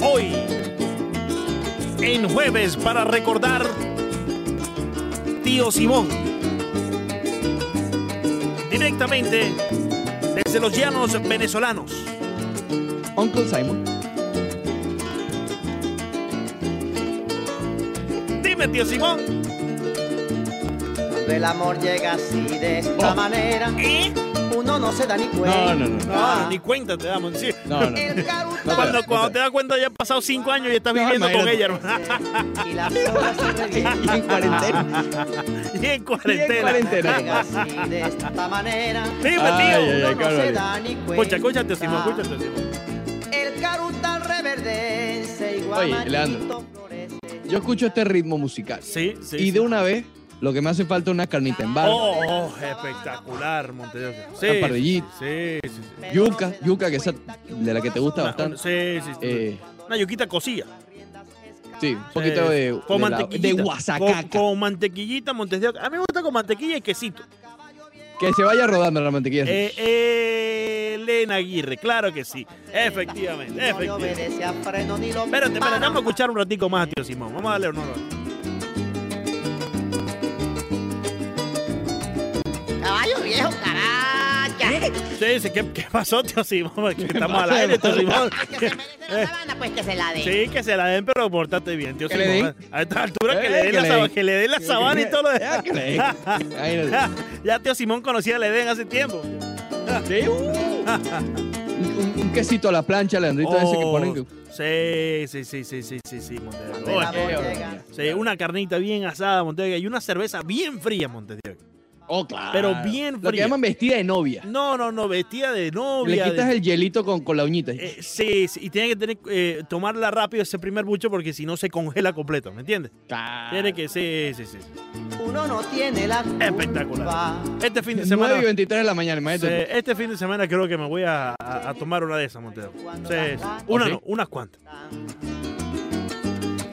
Hoy, en jueves para recordar Tío Simón. Directamente desde los llanos venezolanos. Uncle Simon. Dime, tío Simón. Cuando el amor llega así de esta Oh. manera, ¿Eh? uno no se da ni cuenta. No, no, no. No, ni cuenta te damos. Sí. No, no. El caruta No, Cuando, no, cuando no. te das cuenta ya han pasado cinco años y estás No, viviendo con ella, hermano. y las horas se Y revientan. en cuarentena. Y en cuarentena. cuarentena. Llega así de esta manera, Dime, Ay, tío. ay, uno ay, no se da ni cuenta. Escucha, escúchate, Simón, escúchate, Simón. El caruta reverdece igual Oye, Leandro. Yo escucho este ritmo musical. Sí, sí. y sí. de una vez, lo que me hace falta es una carnita en barra. Oh, oh, espectacular, Montevideo. Sí, Una parrillita. Sí, sí, sí. Yuca, yuca, que esa de la que te gusta Una- bastante. Sí, sí, sí. Eh, Una yuquita cosilla. sí, un poquito Sí. de, con de, la- mantequillita. de guasacaca. Con, con mantequillita, Montes de Oca. A mí me gusta con mantequilla y quesito. Que se vaya rodando la mantequilla. Eh, eh, Elena Aguirre, claro que sí. Efectivamente, efectivamente. Espérate, espérate, vamos a escuchar un ratico más, tío Simón. Vamos a darle honor. Viejo, caracha. Sí, sí, ¿qué, qué pasó, tío Simón? Que estamos al aire, tío Simón. Que se me dé la sabana, pues que se la dé. Sí, que se la den, pero portate bien, tío Simón. A esta altura, que Eh, le den que la le sabana, den. que le den la sabana y todo lo den. demás. Ya, ya tío Simón conocía a Eden hace tiempo. Sí, uh. un, quesito a la plancha, Leandrito, ese que Oh, ponen. que- Sí, sí, sí, sí, sí, sí, sí, Montedioca. Sí, una carnita bien asada, Montedioca, y una cerveza bien fría, Montedioca. Oh, claro. Pero bien Lo que fría. llaman vestida de novia. No, no, no, vestida de Le novia. quitas de- el hielito con, con la uñita. Eh, sí, sí, y tiene que tener, eh, tomarla rápido ese primer bucho porque si no se congela completo, ¿me entiendes? Claro. Tiene que, sí, sí, sí. Uno no tiene la culpa. Espectacular. Este fin de 9 semana, y 23 de la mañana, sí, imagínate. este fin de semana creo que me voy a, a- a tomar una de esas, Montero. Sí, sí. Una ¿Oh, sí? no, unas cuantas.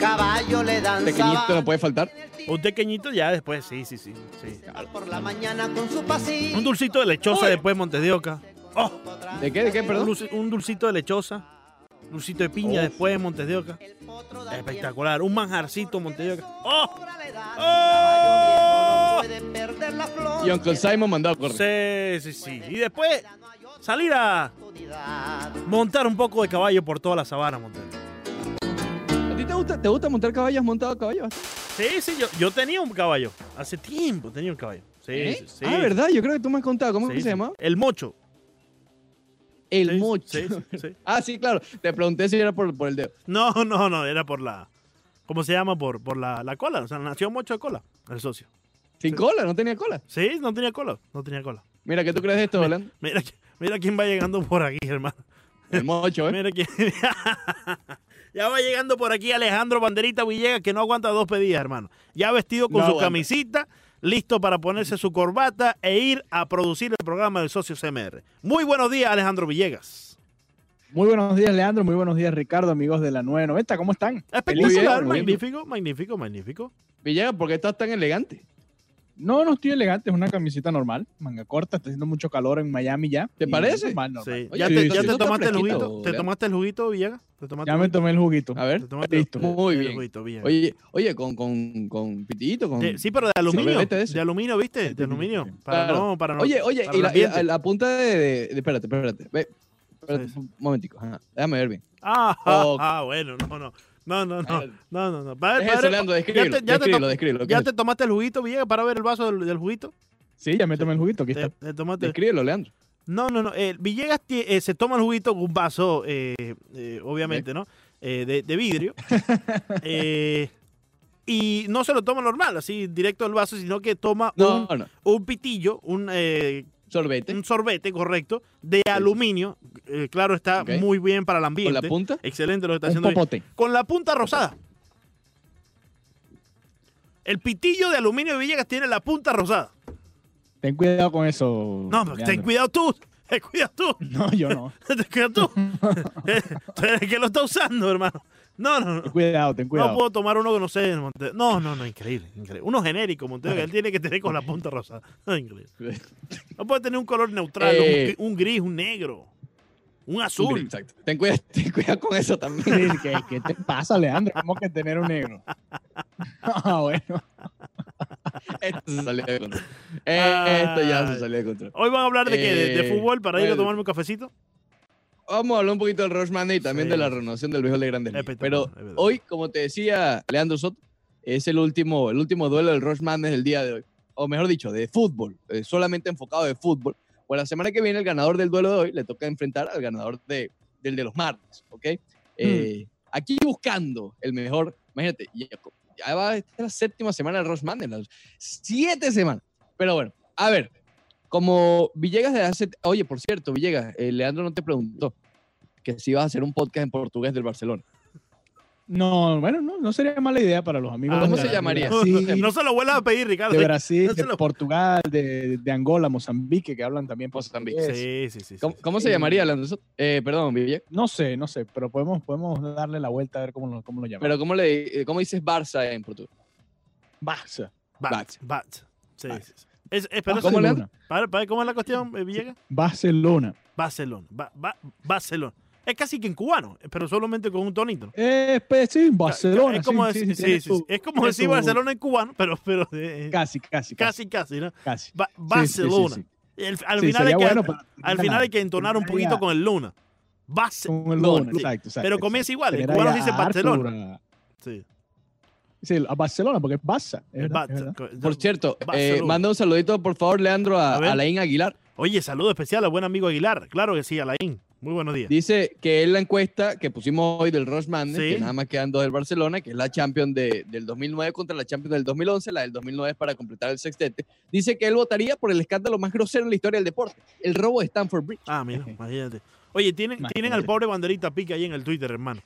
Caballo le dan Pequeñito sabana. no puede faltar. Un pequeñito ya después, sí, sí, sí. sí. Por la mañana con su pasillo. Un dulcito de lechosa después, Montes de Oca. Oh, ¿De qué? ¿De qué? un, Perdón. un dulcito de lechosa. Dulcito de piña Oh. después, Montes de Oca. Espectacular. Un manjarcito, Montes de Oca. ¡Oh! ¡Oh! perder la flor. Y Uncle Simon mandado a correr. Sí, sí, sí. Y después salir a montar un poco de caballo por toda la sabana, Montes. ¿A ti te gusta, te gusta montar caballos montado a caballo? Sí, sí, yo, yo tenía un caballo. Hace tiempo tenía un caballo. Sí, ¿Eh? sí, sí. Ah, ¿verdad? Yo creo que tú me has contado. ¿Cómo es que se sí. llamaba? El mocho. El mocho. sí, sí, sí. Ah, sí, claro. Te pregunté si era por, por el dedo. No, no, no, era por la. ¿Cómo se llama? Por, por la, la cola. O sea, nació mocho de cola, el socio. Sin cola, no tenía cola. Sí, no tenía cola. No tenía cola. Mira, ¿qué tú crees de esto, Orlando? Mira, qui- mira quién va llegando por aquí, hermano. El mocho, ¿eh? Mira quién. ya va llegando por aquí Alejandro Banderita Villegas, que no aguanta dos pedidas, hermano. Ya vestido con No su aguanta. camisita, listo para ponerse su corbata e ir a producir el programa del socio CMR. Muy buenos días, Alejandro Villegas. Muy buenos días, Leandro. Muy buenos días, Ricardo, amigos de la 990. ¿Cómo están? Espectacular, magnífico, magnífico, magnífico. Villegas, ¿por qué estás tan elegante? No, no estoy elegante, es una camisita normal, manga corta, está haciendo mucho calor en Miami ya. ¿Te parece? Normal, normal. Sí. Oye, ¿Ya sí, te, sí, ya te tomaste el juguito? ¿Te tomaste el juguito, Villegas? ¿Te tomaste Ya me tomé el juguito. A ver, ¿Te tomaste listo. Muy el bien. juguito. Oye, oye, con, con, con pitillito, con... Sí, sí, pero de aluminio. De aluminio, ¿viste? De aluminio. Para Claro. no, para no. Oye, oye, para y la, y la- ambiente. la punta de, de- de- Espérate, espérate. Ve, espérate un momentico. ajá, Déjame ver bien. Ah, Oh. ah, bueno, no, no. No, no, no. No, no, no. Ya te- ya te descríbelo, to- descríbelo. ¿qué ¿Ya es te tomaste el juguito, Villegas, para ver el vaso del, del juguito? Sí, ya me tomé el juguito, aquí Te, está. te tomaste- Descríbelo, Leandro. No, no, no. eh, Villegas eh, se toma el juguito con un vaso, eh, eh, obviamente, ¿no? De, de vidrio. Y no se lo toma normal, así directo del vaso, sino que toma No, un, no. un pitillo, un, Sorbete. un sorbete, correcto, de aluminio. Eh, claro, está muy bien para el Con ambiente. la punta. Excelente lo que está Un haciendo. popote. Con la punta rosada. El pitillo de aluminio de Villegas tiene la punta rosada. Ten cuidado con eso. No, pero ten Leandro. cuidado tú. Ten cuidado tú. No, yo no. Ten cuidado tú. Tú eres el que lo está usando, hermano. No, no, no. Ten cuidado, ten No cuidado. puedo tomar uno que no sé. Montero. No, no, no, increíble, increíble. Uno genérico, Montero, que él tiene que tener con la punta rosada. No, increíble. No puede tener un color neutral, un Eh. un, gris, un negro, un azul. Exacto. Ten cuidado, ten cuidado con eso también. ¿Qué, qué te pasa, Leandro? ¿Cómo que tener un negro? Ah, bueno. Esto se salió de control. Esto ya se salió de control. Hoy van a hablar de qué? ¿De, de Eh, fútbol para ir a tomarme un cafecito? Vamos a hablar un poquito del Rush Monday y también Sí. de la renovación del béisbol de Grandes Ligas. Pero hoy, como te decía Leandro Soto, es el último, el último duelo del Rush Monday del día de hoy. O mejor dicho, de fútbol, eh, solamente enfocado de fútbol. Pues la semana que viene, el ganador del duelo de hoy le toca enfrentar al ganador de, del de los martes, ¿ok? Eh, Aquí buscando el mejor, imagínate, ya, ya va, esta es la séptima semana del Rush Monday, las siete semanas. Pero bueno, a ver, como Villegas de hace, oye, por cierto, Villegas, eh, Leandro no te preguntó que si ibas a hacer un podcast en portugués del Barcelona. No, bueno, no, no sería mala idea para los amigos. Ah, de- ¿cómo se de llamaría? Brasil, No se lo vuelvas a pedir, Ricardo. de Brasil, no de lo- Portugal, de, de Angola, Mozambique, que hablan también Mozambique. Sí, sí, sí. ¿Cómo, sí. cómo se llamaría? Eh, perdón, Villegas. No sé, no sé, pero podemos, podemos darle la vuelta a ver cómo lo, cómo lo llamamos. Pero ¿cómo, le, eh, ¿cómo dices Barça en portugués? Barça. Bat. bat. Sí, Bat. sí, sí. Es, es- pero ¿Cómo, eso- Leandro? para- para- ¿Cómo es la cuestión, eh, Villegas? Barcelona. Barcelona. Ba- ba- Barcelona. Es casi que en cubano, pero solamente con un tonito. Eh, pues, sí, Barcelona. Es como, sí, decir, sí, sí, tiene sí, su- sí. Es como tiene decir su- Barcelona en cubano, pero, pero eh, Casi, casi, casi. casi, casi, ¿no? casi. Ba- Sí, sí, sí, Barcelona. sí. El- al Sí, final, hay que, bueno para al final hay que entonar un poquito con el Luna. Con el Barcelona. Luna, sí. exacto, exacto, Pero comienza igual. En Tener cubano dice Barcelona. Sí. Sí, a Barcelona, porque es Barça. es verdad, Bat- es verdad. Por cierto, eh, manda un saludito, por favor, Leandro, a, a Alain Aguilar. Oye, saludo especial al buen amigo Aguilar. Claro que sí, Alain. Muy buenos días. Dice que es la encuesta que pusimos hoy del Ross Madness, Sí. que nada más quedan dos del Barcelona, que es la Champions de- del 2009 contra la Champions del 2011, la del 2009 es para completar el sextete. Dice que él votaría por el escándalo más grosero en la historia del deporte, el robo de Stanford Bridge. Ah, mira, imagínate. Oye, tienen, Imagínate. tienen al pobre banderita pica ahí en el Twitter, hermano.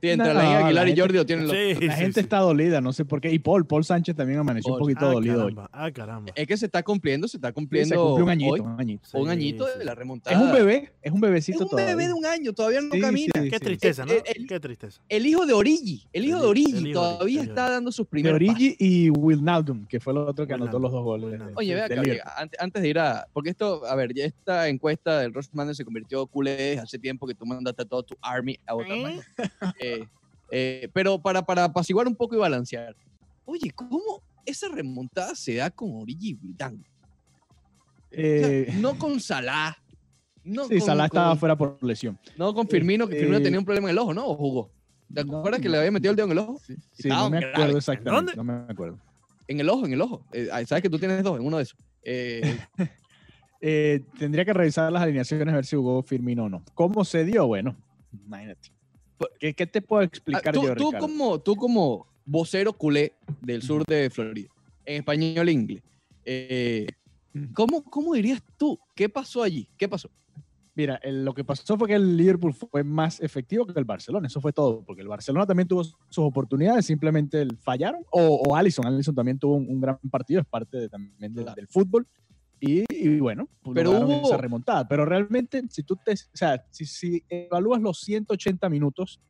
Sí, entre No, Alain la Aguilar y gente- Jordi lo tienen los- Sí, La sí, gente sí. está dolida, no sé por qué. Y Paul, Paul Sánchez también amaneció un Paul. poquito ah, dolido hoy. caramba, ah, caramba. Es que se está cumpliendo, se está Sí, cumpliendo se cumplió un añito, hoy, un añito. un añito sí. de la remontada. Es un bebé, es un Es bebecito un todavía. bebé de un año, todavía no Sí, camina. sí, Qué sí. tristeza, ¿no? El- el- Qué tristeza. El hijo de Origi, el hijo El- de Origi, de todavía está de dando sus De primeros pasos. Origi y Wijnaldum, que fue el otro que anotó los dos goles. Oye, de- ve de acá, Liverpool. oye, antes, de ir a. Porque esto, a ver, ya esta encuesta del Ross Madness se convirtió culé hace tiempo que tú mandaste a todo tu army a votar. ¿Eh? Eh, pero para, para apaciguar un poco y balancear. Oye, ¿cómo esa remontada se da con Origi y Wijnaldum? O sea, Eh, no con Salah. No sí, con, Salah estaba con- fuera por lesión. No con Firmino, que Firmino Eh, tenía un problema en el ojo, ¿no? ¿O jugó? ¿Te No, acuerdas que le había metido el dedo en el ojo? Sí, Estaba no me grave. acuerdo exactamente. ¿Dónde? No me acuerdo. En el ojo, en el ojo. Eh, Sabes que tú tienes dos, en uno de esos. Eh, Eh, tendría que revisar las alineaciones a ver si jugó Firmino o no. ¿Cómo se dio? Bueno, imagínate. ¿Qué, qué te puedo Ah, explicar tú, yo, tú como, tú como vocero culé del sur de Florida, en español e inglés, eh. ¿cómo, ¿cómo dirías tú? ¿Qué pasó allí? ¿Qué pasó? Mira, el- lo que pasó fue que el Liverpool fue más efectivo que el Barcelona. Eso fue todo. Porque el Barcelona también tuvo sus oportunidades, simplemente fallaron. O, o Allison. Allison también tuvo un, un gran partido, es parte de- también de- del fútbol. Y, y bueno, pues Pero hubo- esa remontada. Pero realmente, si tú te, o sea, si, si evalúas los 180 minutos,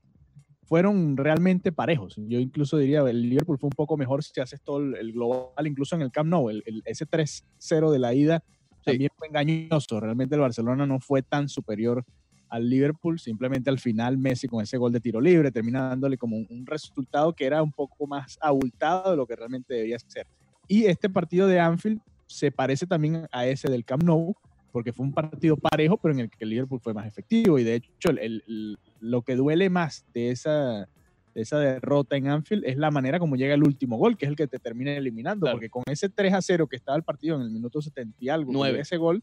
fueron realmente parejos. Yo incluso diría, el Liverpool fue un poco mejor si haces todo el, el global, incluso en el Camp Nou, el, el- ese 3-0 de la ida Sí. también fue engañoso. Realmente el Barcelona no fue tan superior al Liverpool, simplemente al final Messi con ese gol de tiro libre termina dándole como un, un resultado que era un poco más abultado de lo que realmente debía ser. Y este partido de Anfield se parece también a ese del Camp Nou, porque fue un partido parejo, pero en el que el Liverpool fue más efectivo. Y de hecho, el- lo que duele más de esa, de esa derrota en Anfield es la manera como llega el último gol, que es el que te termina eliminando. Claro. Porque con ese 3 a 0 que estaba el partido en el minuto 70 y algo, que Nueve. llega ese gol,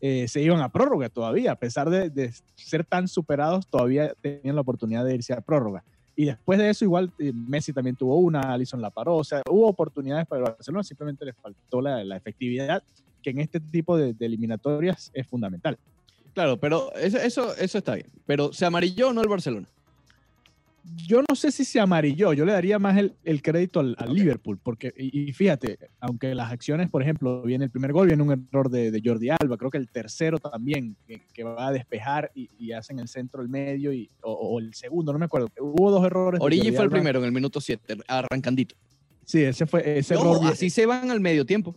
eh, se iban a prórroga todavía. A pesar de, de ser tan superados, todavía tenían la oportunidad de irse a prórroga. Y después de eso, igual eh, Messi también tuvo una, Allison la paró. O sea, hubo oportunidades para el Barcelona, simplemente les faltó la, efectividad, que en este tipo de, de eliminatorias es fundamental. Claro, pero eso, eso, eso está bien. Pero ¿se amarilló o no el Barcelona? Yo no sé si se amarilló, yo le daría más el, el crédito al, al Liverpool, porque, y, y fíjate, aunque las acciones, por ejemplo, viene el primer gol, viene un error de, de Jordi Alba, creo que el tercero también, que, que va a despejar y, y hacen el centro, el medio, y, o, o el segundo, no me acuerdo. Hubo dos errores. Origi fue el Alba. primero en el minuto 7, arrancandito. Sí, ese fue ese error. así se van al medio tiempo.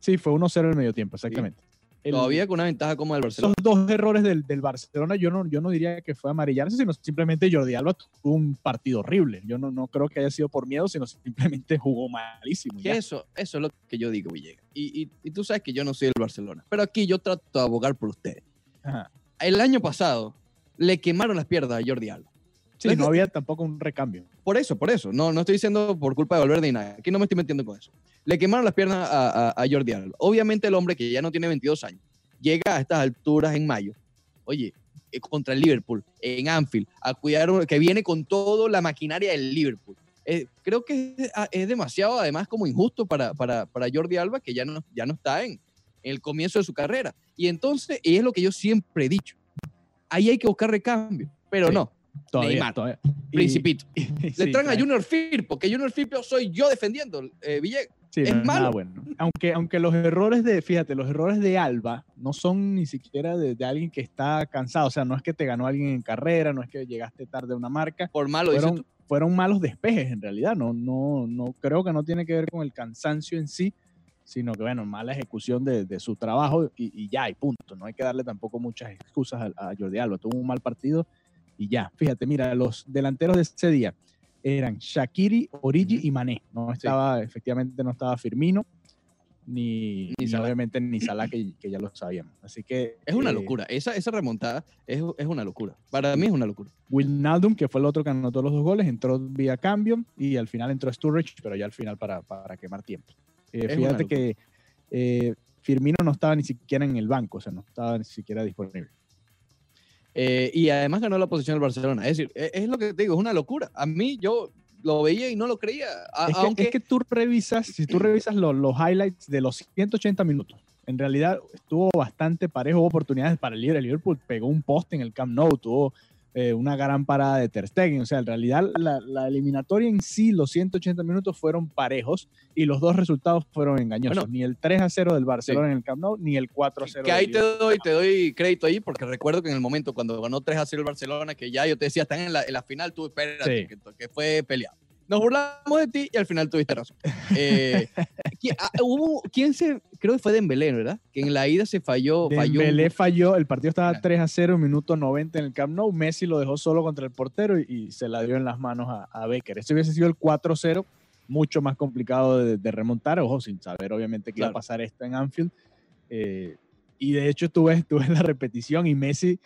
Sí, fue 1-0 en el medio tiempo, exactamente. El- Todavía con una ventaja como el esos Barcelona. dos errores del, del Barcelona, yo no, yo no diría que fue amarillarse, sino simplemente Jordi Alba tuvo un partido horrible. Yo no, no creo que haya sido por miedo, sino simplemente jugó malísimo. ya. eso, eso es lo que yo digo, Villegas. Y, y- y tú sabes que yo no soy del Barcelona. Pero aquí yo trato de abogar por ustedes. Ajá. El año pasado le quemaron las piernas a Jordi Alba. Sí, no había tampoco un recambio. Por eso, por eso. No, no estoy diciendo por culpa de Valverde ni nada. Aquí no me estoy metiendo con eso. Le quemaron las piernas a, a- a Jordi Alba. Obviamente el hombre que ya no tiene 22 años llega a estas alturas en mayo. Oye, eh, contra el Liverpool, en Anfield, a cuidar, que viene con toda la maquinaria del Liverpool. Eh, creo que es, ah, es demasiado, además, como injusto para, para, para Jordi Alba, que ya no, ya no está en, en el comienzo de su carrera. Y entonces, y es lo que yo siempre he dicho, ahí hay que buscar recambio, pero Sí. no, Todavía, Neymar. todavía. Principito. y- Le sí, traen a claro. Junior Firpo, que Junior Firpo soy yo defendiendo, eh, Villegas. Sí, es no nada malo. bueno. Aunque, aunque los errores de, fíjate, los errores de Alba no son ni siquiera de, de alguien que está cansado. O sea, no es que te ganó alguien en carrera, no es que llegaste tarde a una marca. Por malo, dices Fueron, tú. fueron malos despejes en realidad. No, no, no creo que no tiene que ver con el cansancio en sí, sino que, bueno, mala ejecución de, de su trabajo y, y ya, y punto. No hay que darle tampoco muchas excusas a, a Jordi Alba. Tuvo un mal partido y ya. Fíjate, mira, los delanteros de ese día eran Shakiri, Origi y Mané. No estaba, efectivamente, no estaba Firmino, ni, Ni ni obviamente ni Salah, que, que ya lo sabíamos. Así que. Es una eh, locura. Esa, esa remontada es, es una locura. Para mí es una locura. Wijnaldum, que fue el otro que anotó los dos goles, entró vía cambio y al final entró Sturridge, pero ya al final para, para quemar tiempo. Eh, fíjate que eh, Firmino no estaba ni siquiera en el banco, o sea, no estaba ni siquiera disponible. Eh, y además ganó la posición del Barcelona. Es decir, es, es lo que te digo, es una locura. A mí yo lo veía y no lo creía. A- Es que, aunque es que tú revisas, si tú revisas lo- los highlights de los 180 minutos, en realidad estuvo bastante parejo, hubo oportunidades para. El Liverpool pegó un poste en el Camp Nou, tuvo eh, una gran parada de Ter Stegen. O sea, en realidad la, la eliminatoria en sí, los 180 minutos fueron parejos y los dos resultados fueron engañosos. Bueno. ni el 3 a 0 del Barcelona en el Camp Nou, ni el 4 a 0 que del ahí te doy, te doy crédito ahí, porque recuerdo que en el momento cuando ganó 3 a 0 el Barcelona, que ya yo te decía, están en la, en la final, tú espérate, Sí. que, que fue peleado. Nos burlamos de ti y al final tuviste razón. Eh, ¿quién, ah, hubo, ¿Quién se.? Creo que fue Dembélé, ¿verdad? Que en la ida se falló. Dembélé falló, el partido estaba Claro. 3 a 0, minuto 90 en el Camp Nou. Messi lo dejó solo contra el portero y, y se la dio en las manos a, a Becker. Este hubiese sido el 4-0, mucho más complicado de, de remontar, ojo, sin saber obviamente que iba a Claro. pasar esto en Anfield. Eh, y de hecho tuve, tuve la repetición y Messi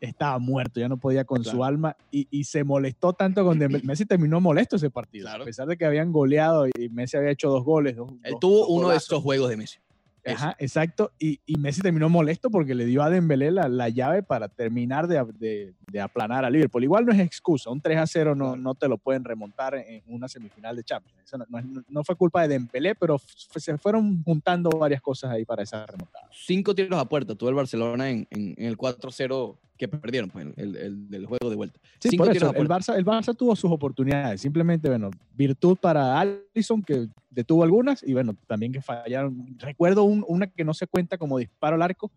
estaba muerto, ya no podía con su alma y, y se molestó tanto con. Messi terminó molesto ese partido, Claro. a pesar de que habían goleado y Messi había hecho dos goles. dos- Él dos- tuvo dos uno de esos juegos de Messi. Ajá, exacto. Y, y Messi terminó molesto porque le dio a Dembélé la, la llave para terminar de, de- de aplanar a Liverpool. Igual no es excusa, un 3 a 0 no, no te lo pueden remontar en una semifinal de Champions. Eso no, no fue culpa de Dembélé, pero se fueron juntando varias cosas ahí para esa remontada. Cinco tiros a puerta tuvo el Barcelona en, en- en el 4-0 que perdieron, pues, el, el juego de vuelta. Sí, Cinco por eso, el. Barça, el Barça tuvo sus oportunidades. Simplemente, bueno, virtud para Allison, que detuvo algunas, y bueno, también que fallaron. Recuerdo un- una que no se cuenta como disparo al arco,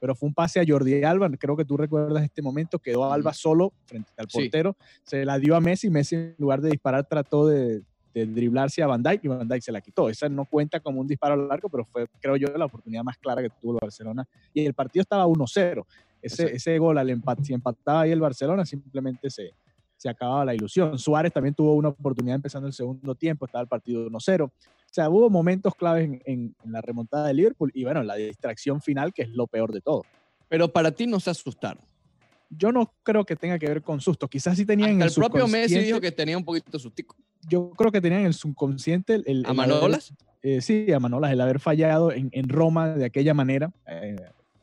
pero fue un pase a Jordi Alba. Creo que tú recuerdas este momento. Quedó Alba solo frente al Sí. portero. Se la dio a Messi. Messi, en lugar de disparar, trató de, de driblarse a Van Dijk y Van Dijk se la quitó. Esa no cuenta como un disparo al arco, pero fue, creo yo, la oportunidad más clara que tuvo el Barcelona. Y el partido estaba 1-0. Ese, Exacto. ese gol, al empat- si empataba ahí el Barcelona, simplemente se, se acababa la ilusión. Suárez también tuvo una oportunidad empezando el segundo tiempo, estaba el partido 1-0. O sea, hubo momentos claves en, en- en la remontada de Liverpool y bueno, la distracción final, que es lo peor de todo. Pero para ti no se asustaron. Yo no creo que tenga que ver con susto. Quizás sí tenían en Hasta el el propio Messi dijo que tenía un poquito de sustico. Yo creo que tenían en el subconsciente el, el ¿A haber- Manolas? eh, sí, a Manolas, el haber fallado en, en Roma de aquella manera. eh,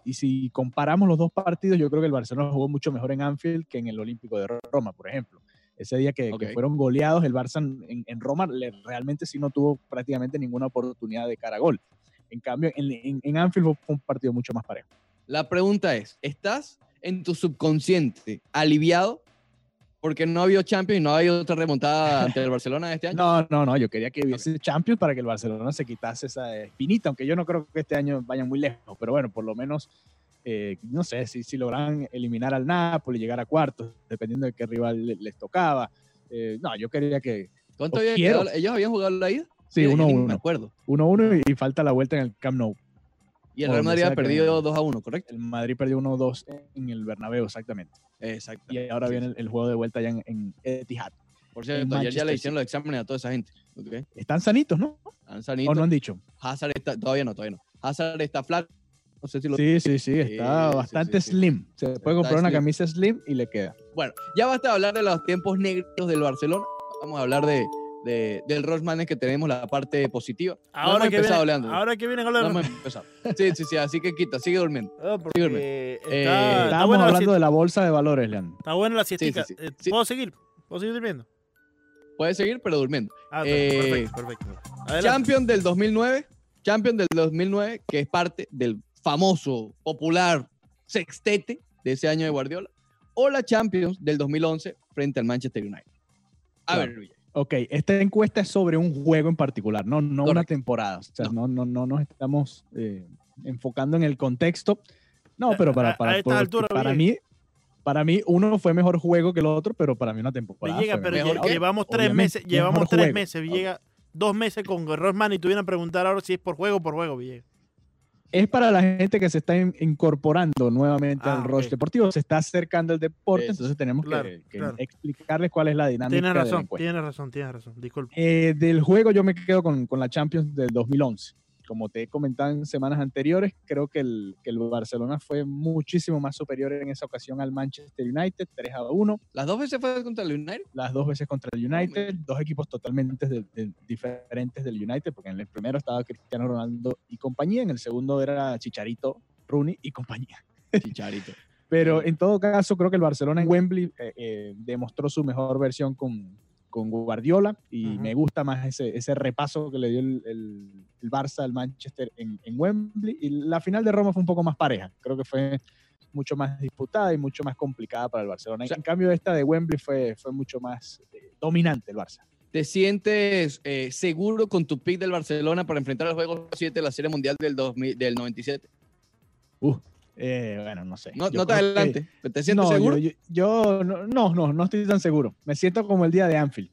y si comparamos los dos partidos, yo creo que el Barcelona jugó mucho mejor en Anfield que en el Olímpico de Roma, por ejemplo. Ese día que, que fueron goleados, el Barça en, en Roma le- realmente sí no tuvo prácticamente ninguna oportunidad de cara a gol. En cambio, en, en- Anfield fue un partido mucho más parejo. La pregunta es, ¿estás en tu subconsciente aliviado Porque no ha habido Champions y no ha habido otra remontada ante el Barcelona este año. No, no, no, yo quería que hubiese Champions para que el Barcelona se quitase esa espinita, aunque yo no creo que este año vayan muy lejos, pero bueno, por lo menos, eh, no sé, si, si logran eliminar al Napoli, llegar a cuartos, dependiendo de qué rival le- les tocaba. Eh, no, yo quería que ¿Cuánto había quedado? ¿Ellos habían jugado la ida? sí, Yo ni me 1-1, acuerdo. 1-1 y, y falta la vuelta en el Camp Nou. Y el O Real Madrid ha perdido venga. 2 a 1, ¿correcto? El Madrid perdió 1-2 en el Bernabéu, exactamente. Exacto. Y ahora viene el, el juego de vuelta ya en, en Etihad. Por cierto, ayer ya le hicieron los exámenes a toda esa gente. Están sanitos, ¿no? Han ¿O sanito. no han dicho? Hazard está, todavía no, todavía no. Hazard está flaco. No sé si lo. Sí, sí, sí, está Sí, bastante sí, sí. slim. Se puede Está comprar una slim. camisa slim y le queda. Bueno, ya basta de hablar de los tiempos negros del Barcelona. Vamos a hablar de, de- del Rosman que tenemos la parte positiva. No Ahora hemos que, empezado, viene, Leandro. ahora que vienen a No hablar. hemos empezado. Sí, sí, sí. Así que quita, sigue durmiendo. Ah, porque Sígueme. está, Eh, está Estábamos buena la hablando siesta- de la bolsa de valores, Leandro. está buena la siestica. sí, sí. Eh, Sí. ¿Puedo seguir? ¿Puedo seguir durmiendo? Puedes seguir, pero durmiendo. Ah, Eh, perfecto, perfecto. Adelante. Champion del 2009. Champion del 2009, que es parte del famoso, popular sextete de ese año de Guardiola. O la Champions del 2011 frente al Manchester United. A Claro. ver, Villa. Ok, esta encuesta es sobre un juego en particular, no, no una temporada. O sea, No. no, no, no nos estamos eh, enfocando en el contexto. No, pero A- para, a- para, a altura, para Villegas. mí, para mí uno fue mejor juego que el otro, pero para mí una temporada. Fue pero mejor lle- que- llevamos tres obviamente, meses, llevamos tres juego. meses, Villegas, dos meses con Rosman y tuvieran a preguntar ahora si es por juego o por juego, Villegas. Es para la gente que se está in- incorporando nuevamente Ah, al rush ok. deportivo, se está acercando al deporte, entonces tenemos que- Claro, que, claro. explicarles cuál es la dinámica Tienes razón, tienes razón, tienes razón. Disculpe. Eh, del juego yo me quedo con, con la Champions del 2011. Como te he comentado en semanas anteriores, creo que el, que el Barcelona fue muchísimo más superior en esa ocasión al Manchester United, 3 a 1, Las dos veces fue contra el United. las dos veces contra el United, dos equipos totalmente de- de- diferentes del United, porque en el primero estaba Cristiano Ronaldo y compañía, en el segundo era Chicharito, Rooney y compañía. Chicharito. Pero en todo caso, creo que el Barcelona en Wembley eh, eh, demostró su mejor versión con, con Guardiola y me gusta más ese, ese repaso que le dio el, el- el Barça al Manchester en, en Wembley. Y la final de Roma fue un poco más pareja. Creo que fue mucho más disputada y mucho más complicada para el Barcelona. O sea- en cambio, esta de Wembley fue, fue mucho más eh, dominante el Barça. ¿Te sientes eh, seguro con tu pick del Barcelona para enfrentar al juego 7 de la Serie Mundial del, 2000 del 97? Eh, bueno, no sé. No, no te que- adelante. ¿Te sientes no, seguro? Yo, yo- yo no, no, no, no estoy tan seguro. Me siento como el día de Anfield.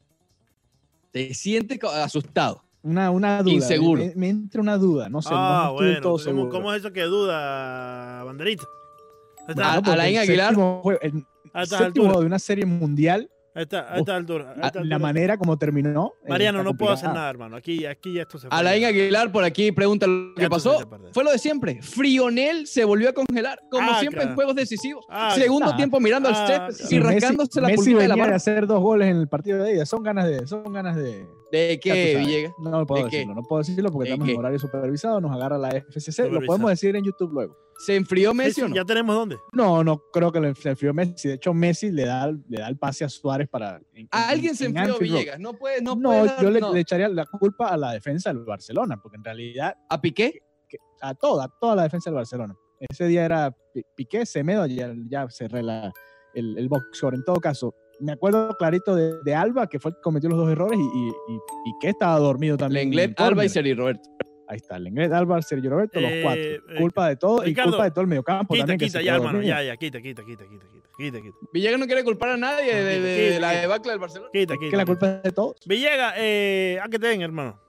¿Te sientes asustado? Una, una duda. Inseguro. Me, me entra una duda, no sé. ah, no estoy del bueno. todo ¿cómo, seguro. cómo es eso que duda, Banderita? Ahí Bueno, está, A- porque Alain Aguilar- séptimo el a séptimo de una serie mundial, Ahí está, a esta altura. a esta altura. la manera como terminó. eh, Mariano, no puedo hacer nada, hermano. Aquí, aquí ya esto se fue. Alain Aguilar por aquí pregunta lo Ya que pasó. Fue lo de siempre. Frionel se volvió a congelar, como Ah, siempre en juegos decisivos. Ah, Segundo ah, tiempo mirando ah, al set y Messi- rascándose la pulguita de la mano. hacer dos goles en el partido de ida. Son ganas de. Son ganas de. ¿De qué. Villegas? No puedo ¿De qué? decirlo. No puedo decirlo porque ¿De estamos en horario supervisado. Nos agarra la FCC. Lo podemos decir en YouTube luego. ¿Se enfrió Messi sí, o no? Ya tenemos dónde. No, no creo que se enfrió Messi. De hecho, Messi le da, le da el pase a Suárez para. en- A en- alguien se en enfrió Anfield Road. Villegas. No puede, no, No, puede dar- yo le, no. le echaría la culpa a la defensa del Barcelona, porque en realidad ¿A Piqué? que- a toda, a toda la defensa del Barcelona. Ese día era Pi- Piqué, Semedo, ya, ya cerré la, el, el. En todo caso, me acuerdo clarito de, de Alba, que fue el que cometió los dos errores, y, y, y Piqué estaba dormido también. en Lenglet, Alba y córner. Sergi Roberto. Ahí está, Lenglet, Alba, Sergio Roberto, los Eh, cuatro. eh, culpa de todo, Ricardo, y culpa de todo el mediocampo Quita, también. que quita, se ya, hermano. Ya, ya, quita, quita, quita, quita, quita, quita, quita. Villegas no quiere culpar a nadie de, de- de- de la debacle del Barcelona. Quita, Es quita. que la quita. culpa es de todos. Villega, eh, a que te den, hermano.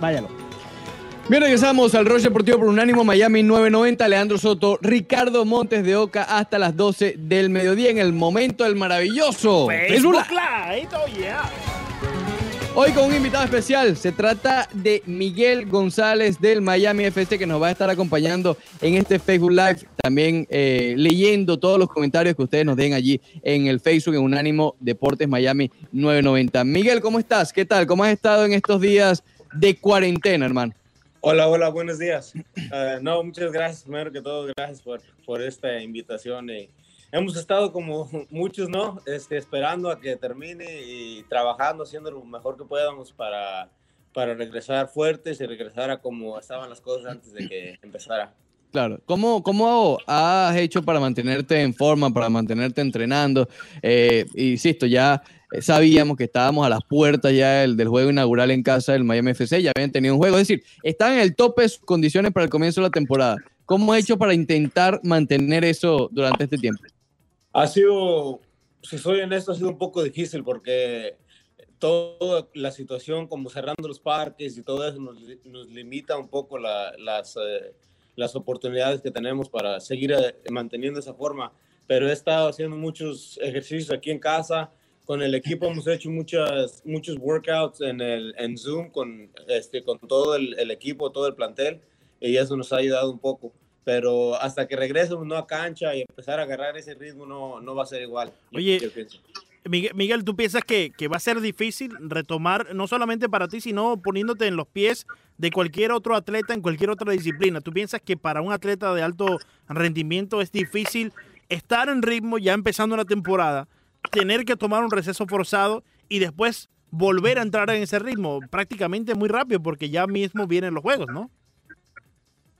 Váyalo. Bien, regresamos al Roche Deportivo por Unánimo Miami 990. Leandro Soto, Ricardo Montes de Oca hasta las 12 del mediodía en el momento del maravilloso Facebook Live. Live, oh yeah. Hoy con un invitado especial. Se trata de Miguel González del Miami FC que nos va a estar acompañando en este Facebook Live. También eh, leyendo todos los comentarios que ustedes nos den allí en el Facebook en Unánimo Deportes Miami 990. Miguel, ¿cómo estás? ¿Qué tal? ¿Cómo has estado en estos días de cuarentena, hermano? Hola, hola, buenos días. Eh, no, muchas gracias, primero que todo, gracias por, por esta invitación. hemos estado como muchos, ¿no? Este, esperando a que termine y trabajando, haciendo lo mejor que podamos para, para regresar fuertes y regresar a como estaban las cosas antes de que empezara. Claro. ¿Cómo, ¿Cómo has hecho para mantenerte en forma, para mantenerte entrenando? Eh, insisto, ya sabíamos que estábamos a las puertas ya del, del juego inaugural en casa del Miami FC, ya habían tenido un juego, es decir, están en el tope de sus condiciones para el comienzo de la temporada. ¿Cómo has hecho para intentar mantener eso durante este tiempo? Ha sido, si soy honesto, ha sido un poco difícil porque toda la situación, como cerrando los parques y todo eso, nos, nos limita un poco la- las, eh, las oportunidades que tenemos para seguir eh, manteniendo esa forma. Pero he estado haciendo muchos ejercicios aquí en casa. Con el equipo hemos hecho muchas, muchos workouts en, el, en Zoom con, este, con todo el, el equipo, todo el plantel, y eso nos ha ayudado un poco. Pero hasta que regresemos ¿no? a cancha y empezar a agarrar ese ritmo, no, no va a ser igual. Oye, yo pienso. Miguel, Miguel, ¿tú piensas que, que va a ser difícil retomar, no solamente para ti, sino poniéndote en los pies de cualquier otro atleta en cualquier otra disciplina? ¿Tú piensas que para un atleta de alto rendimiento es difícil estar en ritmo ya empezando una temporada, tener que tomar un receso forzado y después volver a entrar en ese ritmo prácticamente muy rápido porque ya mismo vienen los juegos, ¿no?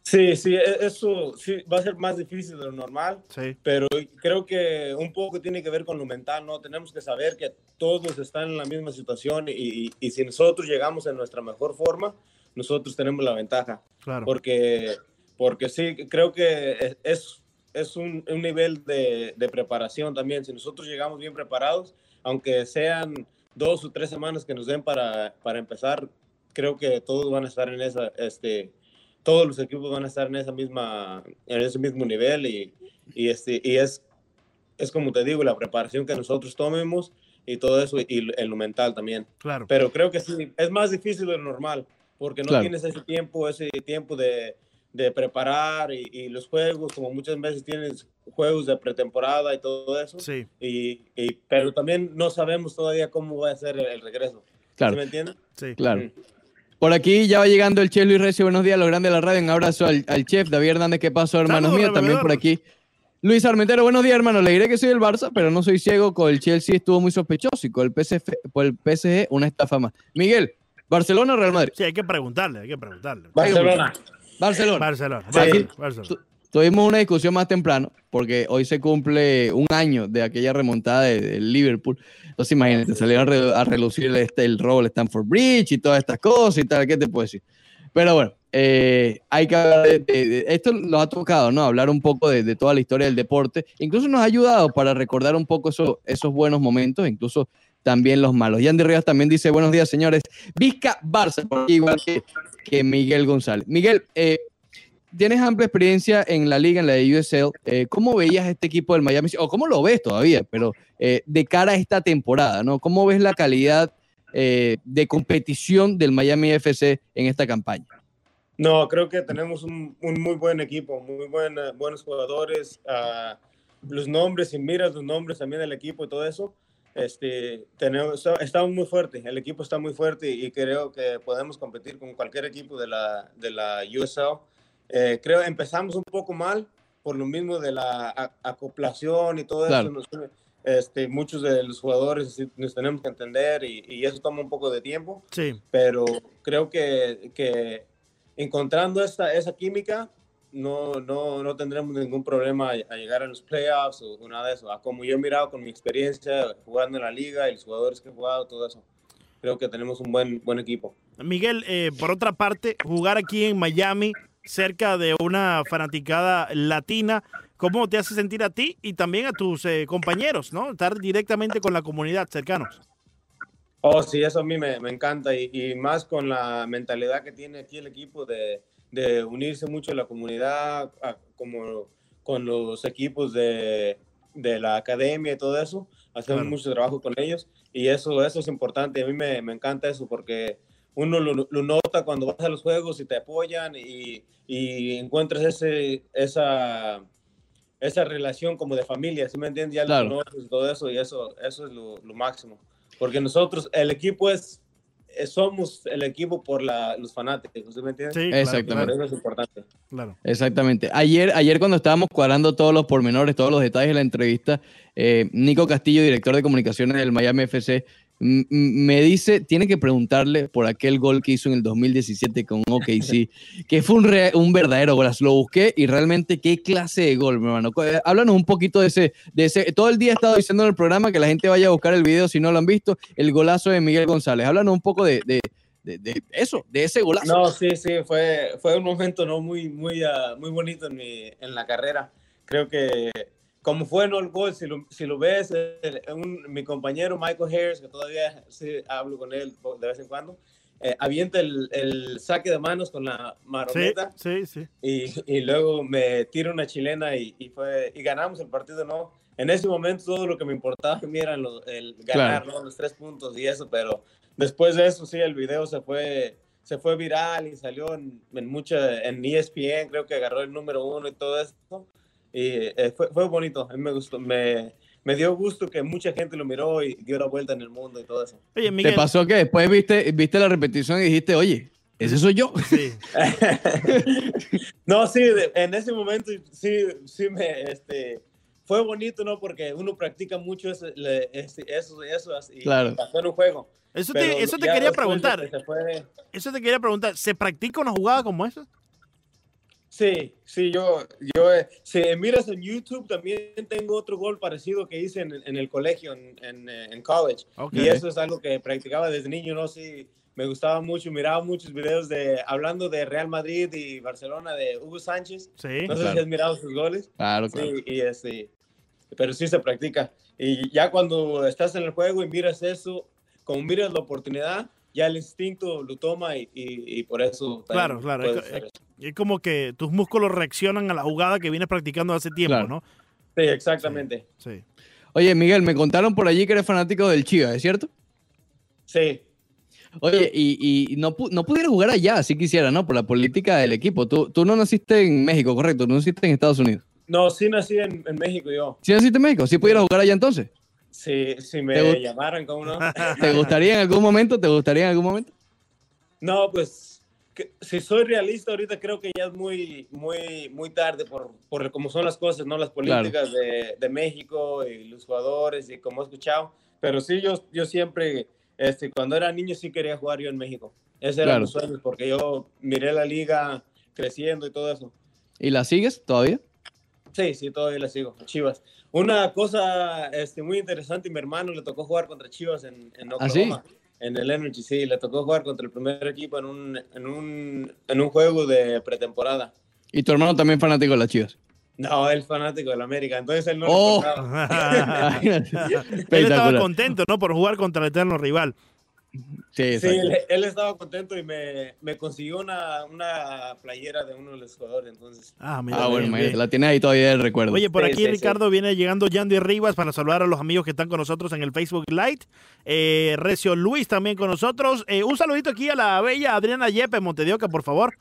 Sí, sí, e- eso sí va a ser más difícil de lo normal, Sí, pero creo que un poco tiene que ver con lo mental, ¿no? Tenemos que saber que todos están en la misma situación y, y- y si nosotros llegamos en nuestra mejor forma, nosotros tenemos la ventaja, claro. porque, porque sí, creo que es, es un, un nivel de, de preparación también. Si nosotros llegamos bien preparados, aunque sean dos o tres semanas que nos den para, para empezar, creo que todos van a estar en esa, este, todos los equipos van a estar en esa misma, en ese mismo nivel y, y este, y es, es como te digo, la preparación que nosotros tomemos y todo eso y en lo mental también. Claro. Pero creo que sí, es más difícil de lo normal, porque no Claro. tienes ese tiempo, ese tiempo de, de preparar y, y los juegos, como muchas veces tienes juegos de pretemporada y todo eso. Sí. Y, y- pero también no sabemos todavía cómo va a ser el, el regreso. Claro. ¿Sí me entiendes? Sí. Claro. Mm. Por aquí ya va llegando el chef Luis Recio. Buenos días, los grandes de la radio. Un abrazo al, al chef David Hernández. ¿Qué pasó, hermanos Saludos, míos? También por aquí. Luis Armentero, buenos días, hermano. Le diré que soy del Barça, pero no soy ciego. Con el Chelsea estuvo muy sospechoso y con el, PSF, por el PSG una estafa más. Miguel, ¿Barcelona o Real Madrid? Sí, hay que preguntarle, hay que preguntarle. Barcelona. Barcelona. Barcelona. Sí. Barcelona, Barcelona. Tu- Tuvimos una discusión más temprano, porque hoy se cumple un año de aquella remontada de- del Liverpool. Entonces, imagínate, salieron a, re- a relucir este, el robo del Stanford Bridge y todas estas cosas y tal. ¿Qué te puedo decir? Pero bueno, eh, hay que hablar de, de- de- Esto lo ha tocado, ¿no? Hablar un poco de, de toda la historia del deporte. Incluso nos ha ayudado para recordar un poco eso- esos buenos momentos, incluso también los malos. Yandy Rivas también dice: Buenos días, señores. Vizca Barça, igual que, que Miguel González. Miguel, eh, tienes amplia experiencia en la liga, en la de USL. Eh, ¿Cómo veías este equipo del Miami? O cómo lo ves todavía, pero eh, de cara a esta temporada, ¿no? ¿Cómo ves la calidad eh, de competición del Miami FC en esta campaña? No, creo que tenemos un, un muy buen equipo, muy buena- buenos jugadores. ah, los nombres, si miras los nombres también del equipo y todo eso, este, tenemos, estamos muy fuerte. El equipo está muy fuerte y, creo que podemos competir con cualquier equipo de la, de la USL. Eh, creo empezamos un poco mal por lo mismo de la acoplación y todo Claro. eso. este, muchos de los jugadores nos tenemos que entender y, y eso toma un poco de tiempo Sí, pero creo que, que encontrando esta, esa química no, no, no tendremos ningún problema a, llegar a los playoffs o, o nada de eso. A como yo he mirado con mi experiencia jugando en la liga y los jugadores que he jugado, todo eso, creo que tenemos un buen, buen equipo. Miguel, eh, por otra parte, jugar aquí en Miami, cerca de una fanaticada latina, ¿cómo te hace sentir a ti y también a tus eh, compañeros, ¿no? Estar directamente con la comunidad, cercanos. Oh, sí, eso a mí me, me encanta y, y más con la mentalidad que tiene aquí el equipo de, de unirse mucho a la comunidad, a- como con los equipos de, de la academia y todo eso. Hacemos Claro. mucho trabajo con ellos y eso, eso es importante. A mí me, me encanta eso porque uno lo, lo nota cuando vas a los juegos y te apoyan y, y encuentras ese, esa, esa relación como de familia, ¿sí me entiendes? Ya Claro. lo y todo eso y eso, eso es lo, lo máximo. Porque nosotros, el equipo es- somos el equipo por la, los fanáticos, ¿sí me entiendes? Sí, claro, Exactamente. Por Claro, eso es importante. claro. Exactamente. Ayer, ayer cuando estábamos cuadrando todos los pormenores, todos los detalles de la entrevista, eh, Nico Castillo, director de comunicaciones del Miami FC, me dice, tiene que preguntarle por aquel gol que hizo en el 2017 con OKC, que fue un, re- un verdadero golazo. Lo busqué y realmente qué clase de gol, mi hermano. Eh, Háblanos un poquito de ese, de ese. Todo el día he estado diciendo en el programa que la gente vaya a buscar el video si no lo han visto, el golazo de Miguel González. Háblanos un poco de, de- de- de eso, de ese golazo. No, sí, sí, fue, fue un momento no muy, muy, ah, muy bonito en, mi, en la carrera. Creo que como fue no el gol, si lo, si lo ves, eh, un- mi compañero Michael Harris, que todavía sí hablo con él de vez en cuando, eh, avienta el, el saque de manos con la Sí, marometa sí, sí. y, y luego me tira una chilena y, y fue, y ganamos el partido, ¿no? En ese momento todo lo que me importaba a mí era el ganar, ¿no? Los tres puntos y eso, pero después de eso sí, el video se fue, se fue viral y salió en, en mucha, en ESPN, creo que agarró el número uno y todo eso. Y eh, fue, fue bonito, a mí me gustó, me, me dio gusto que mucha gente lo miró y dio la vuelta en el mundo y todo eso. Oye, ¿Te Miguel. pasó que después viste, viste la repetición y dijiste, oye, ese soy yo? Sí. no, sí, en ese momento sí, sí me, este, fue bonito, ¿no? Porque uno practica mucho eso, le- este, eso, eso, y Claro. en un juego. Eso te, eso te quería preguntar. fue- Eso te quería preguntar. ¿Se practica una jugada como esa? Sí, sí, yo, yo, eh, si miras en YouTube, también tengo otro gol parecido que hice en, en el colegio, en, en, eh, en college. Ok. Y eso es algo que practicaba desde niño, ¿no? Sí, me gustaba mucho, miraba muchos videos de, hablando de Real Madrid y Barcelona, de Hugo Sánchez. Sí. No sé Claro. si has mirado sus goles. Claro, claro. Sí, y este, pero sí se practica. Y ya cuando estás en el juego y miras eso, como miras la oportunidad, ya el instinto lo toma y, y, y por eso. Claro, claro. Es, como que tus músculos reaccionan a la jugada que vienes practicando hace tiempo, Claro. ¿no? Sí, exactamente. Sí. Oye, Miguel, me contaron por allí que eres fanático del Chivas, ¿es cierto? Sí. Oye, y, y no, no pudiera jugar allá si quisiera, ¿no? Por la política del equipo. Tú, tú no naciste en México, correcto, tú naciste en Estados Unidos. No, sí nací en, en México yo. ¿Sí naciste en México? ¿Sí pudieras jugar allá entonces? Si, si ¿Te me llamaran, ¿cómo no? ¿Te gustaría en algún momento? ¿Te gustaría en algún momento? No, pues que- si soy realista ahorita creo que ya es muy, muy, muy tarde por, por cómo son las cosas, ¿no? Las políticas de, de México y los jugadores y como he escuchado. Pero sí, yo, yo siempre, este, cuando era niño sí quería jugar yo en México. Ese era Claro. mi sueño porque yo miré la liga creciendo y todo eso. ¿Y la sigues todavía? Sí, sí, todavía la sigo. Chivas. Una cosa este, muy interesante, mi hermano le tocó jugar contra Chivas en, en ¿Ah, sí? En el Energy, sí, le tocó jugar contra el primer equipo en un, en un, en un juego de pretemporada. Y tu hermano también fanático de las Chivas. No, él es fanático del América, entonces él no Oh. Él estaba contento, ¿no? Por jugar contra el eterno rival. Sí, Sí, él, él estaba contento y me, me consiguió una, una playera de uno de los jugadores, entonces. Ah, mira. Ah, bueno, bien, bien. la tienes ahí todavía el recuerdo. Oye, por Sí, aquí sí, sí. Ricardo viene llegando Yandy Rivas para saludar a los amigos que están con nosotros en el Facebook Live. Eh, Recio Luis también con nosotros. Eh, un saludito aquí a la bella Adriana Yepe Montedioca, por favor.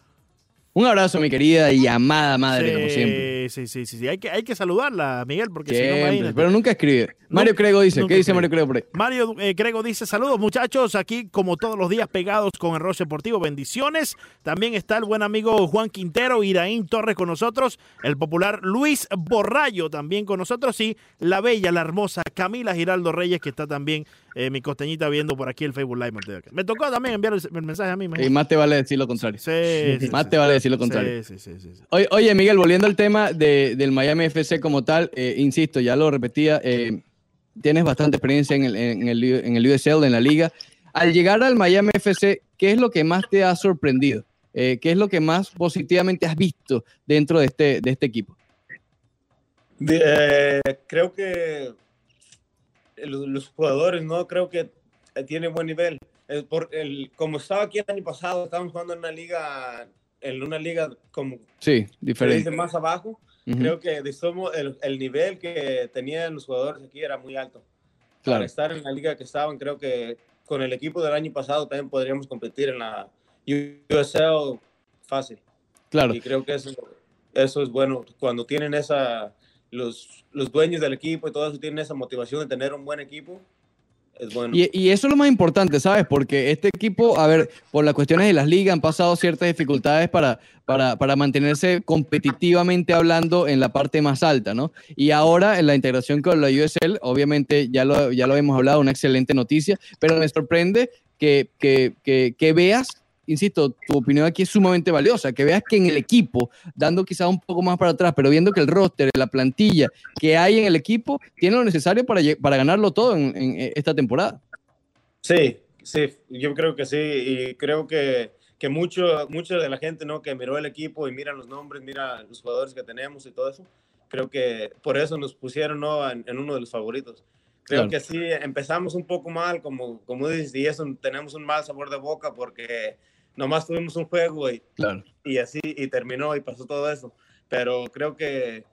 Un abrazo, mi querida y amada madre, como siempre. Sí, sí, sí, sí. Hay que, hay que saludarla, Miguel, porque si no, Siempre, imagínate. pero nunca escribe. Mario Crego dice, ¿qué dice. Mario Crego por ahí? Mario eh, Grego dice, saludos muchachos, aquí como todos los días pegados con el Roche Deportivo, bendiciones. También está el buen amigo Juan Quintero, Iraín Torres con nosotros, el popular Luis Borrayo también con nosotros y la bella, la hermosa Camila Giraldo Reyes que está también, eh, mi costeñita, viendo por aquí el Facebook Live. Me tocó también enviar el, el mensaje a mí. Y más te vale decir lo contrario. Sí, sí, Más sí, te sí. vale decir lo contrario. Sí, sí, sí, sí, sí. Oye, oye, Miguel, volviendo al tema de- del Miami FC como tal, eh, insisto, ya lo repetía, eh, tienes bastante experiencia en el, en, el, en el USL, en la liga. Al llegar al Miami FC, ¿qué es lo que más te ha sorprendido? Eh, ¿Qué es lo que más positivamente has visto dentro de este, de este equipo? De- eh, creo que los, los jugadores, ¿no? Creo que tienen buen nivel. El, por, el, como estaba aquí el año pasado, estábamos jugando en una liga, en una liga como Sí, diferente. más abajo. Ujú, Creo que de somos, el, el nivel que tenían los jugadores aquí era muy alto. claro, Para estar en la liga que estaban, creo que con el equipo del año pasado también podríamos competir en la USL fácil. claro. Y creo que eso, eso es bueno. Cuando tienen esa, los, los dueños del equipo y todo eso tienen esa motivación de tener un buen equipo, Y, eso es lo más importante, ¿sabes? Porque este equipo, a ver, por las cuestiones de las ligas han pasado ciertas dificultades para, para, para mantenerse competitivamente hablando en la parte más alta, ¿no? Y ahora en la integración con la USL, obviamente ya lo, ya lo hemos hablado, una excelente noticia, pero me sorprende que, que, que veas insisto, tu opinión aquí es sumamente valiosa, que veas que en el equipo, dando quizás un poco más para atrás, pero viendo que el roster, la plantilla que hay en el equipo, tiene lo necesario para, para ganarlo todo en, en esta temporada. Sí, sí, yo creo que sí, y creo que, que mucho, mucho de la gente ¿no? que miró el equipo y mira los nombres, mira los jugadores que tenemos y todo eso, creo que por eso nos pusieron ¿no? en, en uno de los favoritos. Creo Claro. que sí, empezamos un poco mal, como, como dices, y eso tenemos un mal sabor de boca porque nomás tuvimos un juego y, Claro. y así, y terminó y pasó todo eso. Pero creo que,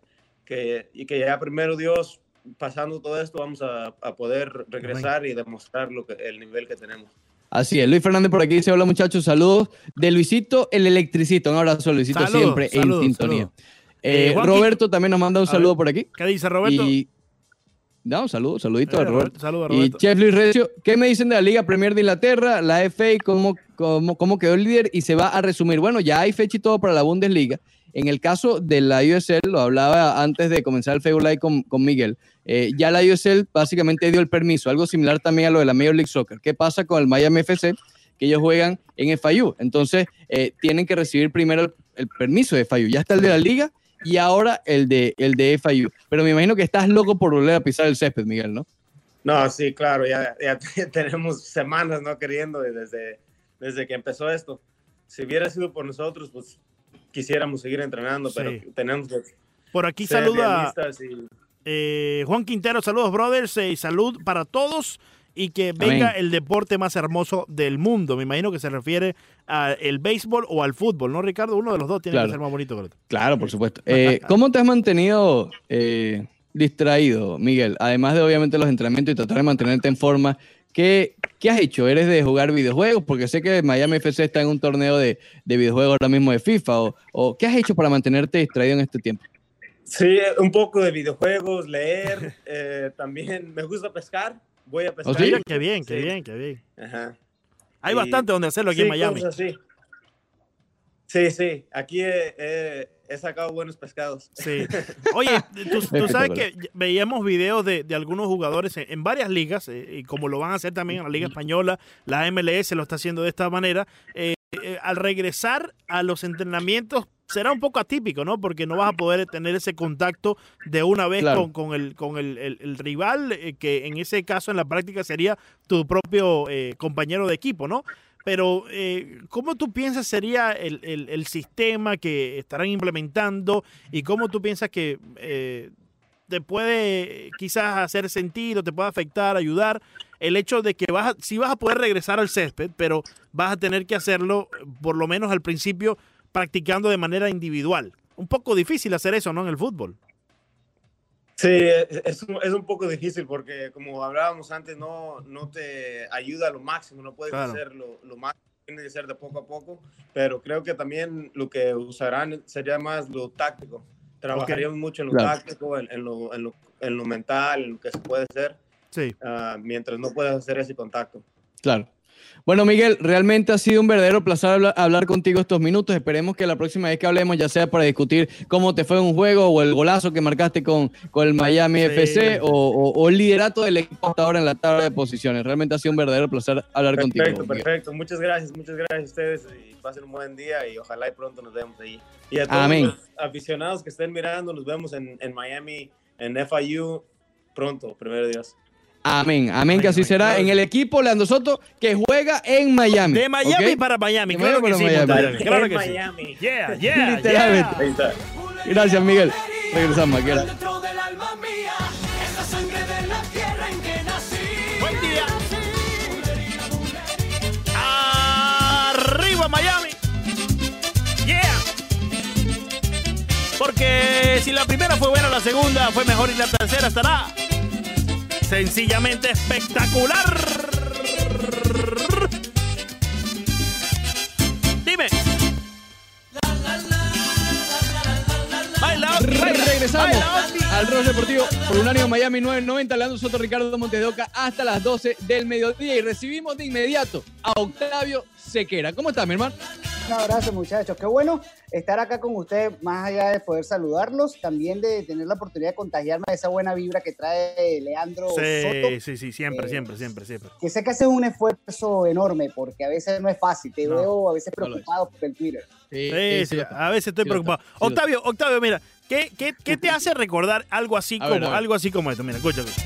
que, y que ya primero Dios, pasando todo esto, vamos a, a poder regresar y demostrar lo que, el nivel que tenemos. Así es, Luis Fernández por aquí dice, hola muchachos, saludos de Luisito, el electricito, un abrazo Luisito Saludos, siempre saludos, en sintonía. Eh, Eh, Juanqui- Roberto también nos manda un saludo ver. por aquí. ¿Qué dice Roberto? Y, no, un saludo, saludito Eh, a Roberto. Saludos, Y Roberto. Chef Luis Recio, ¿qué me dicen de la Liga Premier de Inglaterra, la FA, cómo, cómo, cómo quedó el líder? Y se va a resumir. Bueno, ya hay fecha y todo para la Bundesliga. En el caso de la USL, lo hablaba antes de comenzar el Facebook Live con, con Miguel, eh, ya la USL básicamente dio el permiso, algo similar también a lo de la Major League Soccer. ¿Qué pasa con el Miami FC? Que ellos juegan en FIU. Entonces, eh, tienen que recibir primero el, el permiso de FIU. Ya está el de la Liga y ahora el de, el de FIU. Pero me imagino que estás loco por volver a pisar el césped, Miguel, ¿no? No, sí, claro, ya, ya tenemos semanas no queriendo desde, desde que empezó esto. Si hubiera sido por nosotros, pues quisiéramos seguir entrenando, pero tenemos que Por aquí ser saluda y eh, Juan Quintero, saludos brothers eh, y salud para todos y que venga Amén. el deporte más hermoso del mundo. Me imagino que se refiere al béisbol o al fútbol, ¿no, Ricardo? Uno de los dos tiene Claro. que ser más bonito que el otro. Claro, por supuesto. Eh, ¿Cómo te has mantenido eh, distraído, Miguel? Además de obviamente los entrenamientos y tratar de mantenerte en forma, ¿qué, qué has hecho? ¿Eres de jugar videojuegos? Porque sé que Miami FC está en un torneo de, de videojuegos ahora mismo de FIFA. O, o ¿Qué has hecho para mantenerte distraído en este tiempo? sí, un poco de videojuegos, leer, eh, también me gusta pescar, voy a pescar. sí? Mira, qué bien, qué Sí. bien, qué bien. Ajá. Hay Y- bastante donde hacerlo aquí Sí, en Miami. cosas así. Sí, sí, aquí he, he- he sacado buenos pescados. Sí. Oye, tú, tú sabes que veíamos videos de, de algunos jugadores en, en varias ligas, eh, y como lo van a hacer también en la Liga Española, la MLS lo está haciendo de esta manera. eh, eh, al regresar a los entrenamientos será un poco atípico, ¿no? Porque no vas a poder tener ese contacto de una vez Claro. con, con el, con el, el- el rival, eh, que en ese caso en la práctica sería tu propio eh, compañero de equipo, ¿no? Pero, eh, ¿cómo tú piensas sería el, sistema que estarán implementando y cómo tú piensas que eh, te puede quizás hacer sentir o te puede afectar, ayudar el hecho de que vas a, sí vas a poder regresar al césped, pero vas a tener que hacerlo por lo menos al principio practicando de manera individual? Un poco difícil hacer eso, ¿no? En el fútbol. Sí, es, es un, es un poco difícil porque como hablábamos antes, no, no te ayuda a lo máximo, no puedes Claro. hacer lo, lo máximo, tiene que ser de poco a poco, pero creo que también lo que usarán sería más lo táctico. Trabajaríamos mucho en lo Claro. táctico, en, en lo, en, lo, en lo mental, en lo que se puede hacer, Sí. ah, mientras no puedas hacer ese contacto. Claro. Bueno, Miguel, realmente ha sido un verdadero placer hablar, hablar contigo estos minutos. Esperemos que la próxima vez que hablemos, ya sea para discutir cómo te fue en un juego o el golazo que marcaste con, con el Miami Sí. FC o, o- o el liderato del equipo hasta ahora en la tabla de posiciones. Realmente ha sido un verdadero placer hablar Perfecto, contigo. Miguel. perfecto. Muchas gracias, muchas gracias a ustedes y pasen un buen día y ojalá y pronto nos vemos ahí. Y a todos Amén. los aficionados que estén mirando, nos vemos en, en Miami, en FIU pronto, primero Dios. Amén, amén, que así será. En el equipo, Leandro Soto, que juega en Miami. De Miami para Miami, De claro Miami que sí, Miami. Claro En que sí. Miami. Yeah, yeah, Literalmente. yeah. Ahí está. Gracias, Miguel. Regresamos aquí. Buen día. Arriba Miami. Yeah. Porque si la primera fue buena, la segunda fue mejor y la tercera estará sencillamente espectacular. Dime. Baila, Regresamos al Rojo Deportivo por Unánimo Miami 990, Leandro Soto, Ricardo Montes de Oca, hasta las 12 del mediodía. Y recibimos de inmediato a Octavio Sequera. ¿Cómo estás, mi hermano? Un abrazo, muchachos. Qué bueno estar acá con ustedes, más allá de poder saludarlos, también de tener la oportunidad de contagiarme de esa buena vibra que trae Leandro Soto. Sí, sí, sí, siempre, Eh, siempre, siempre, siempre. Que sé que hace un esfuerzo enorme, porque a veces no es fácil. Te No. veo a veces No preocupado por el Twitter. Sí, Sí, sí, a veces estoy Sí preocupado. sí. Octavio, Octavio, mira, ¿qué, qué, qué te hace recordar algo así como ver, algo así como esto? Mira, escucha. escucha.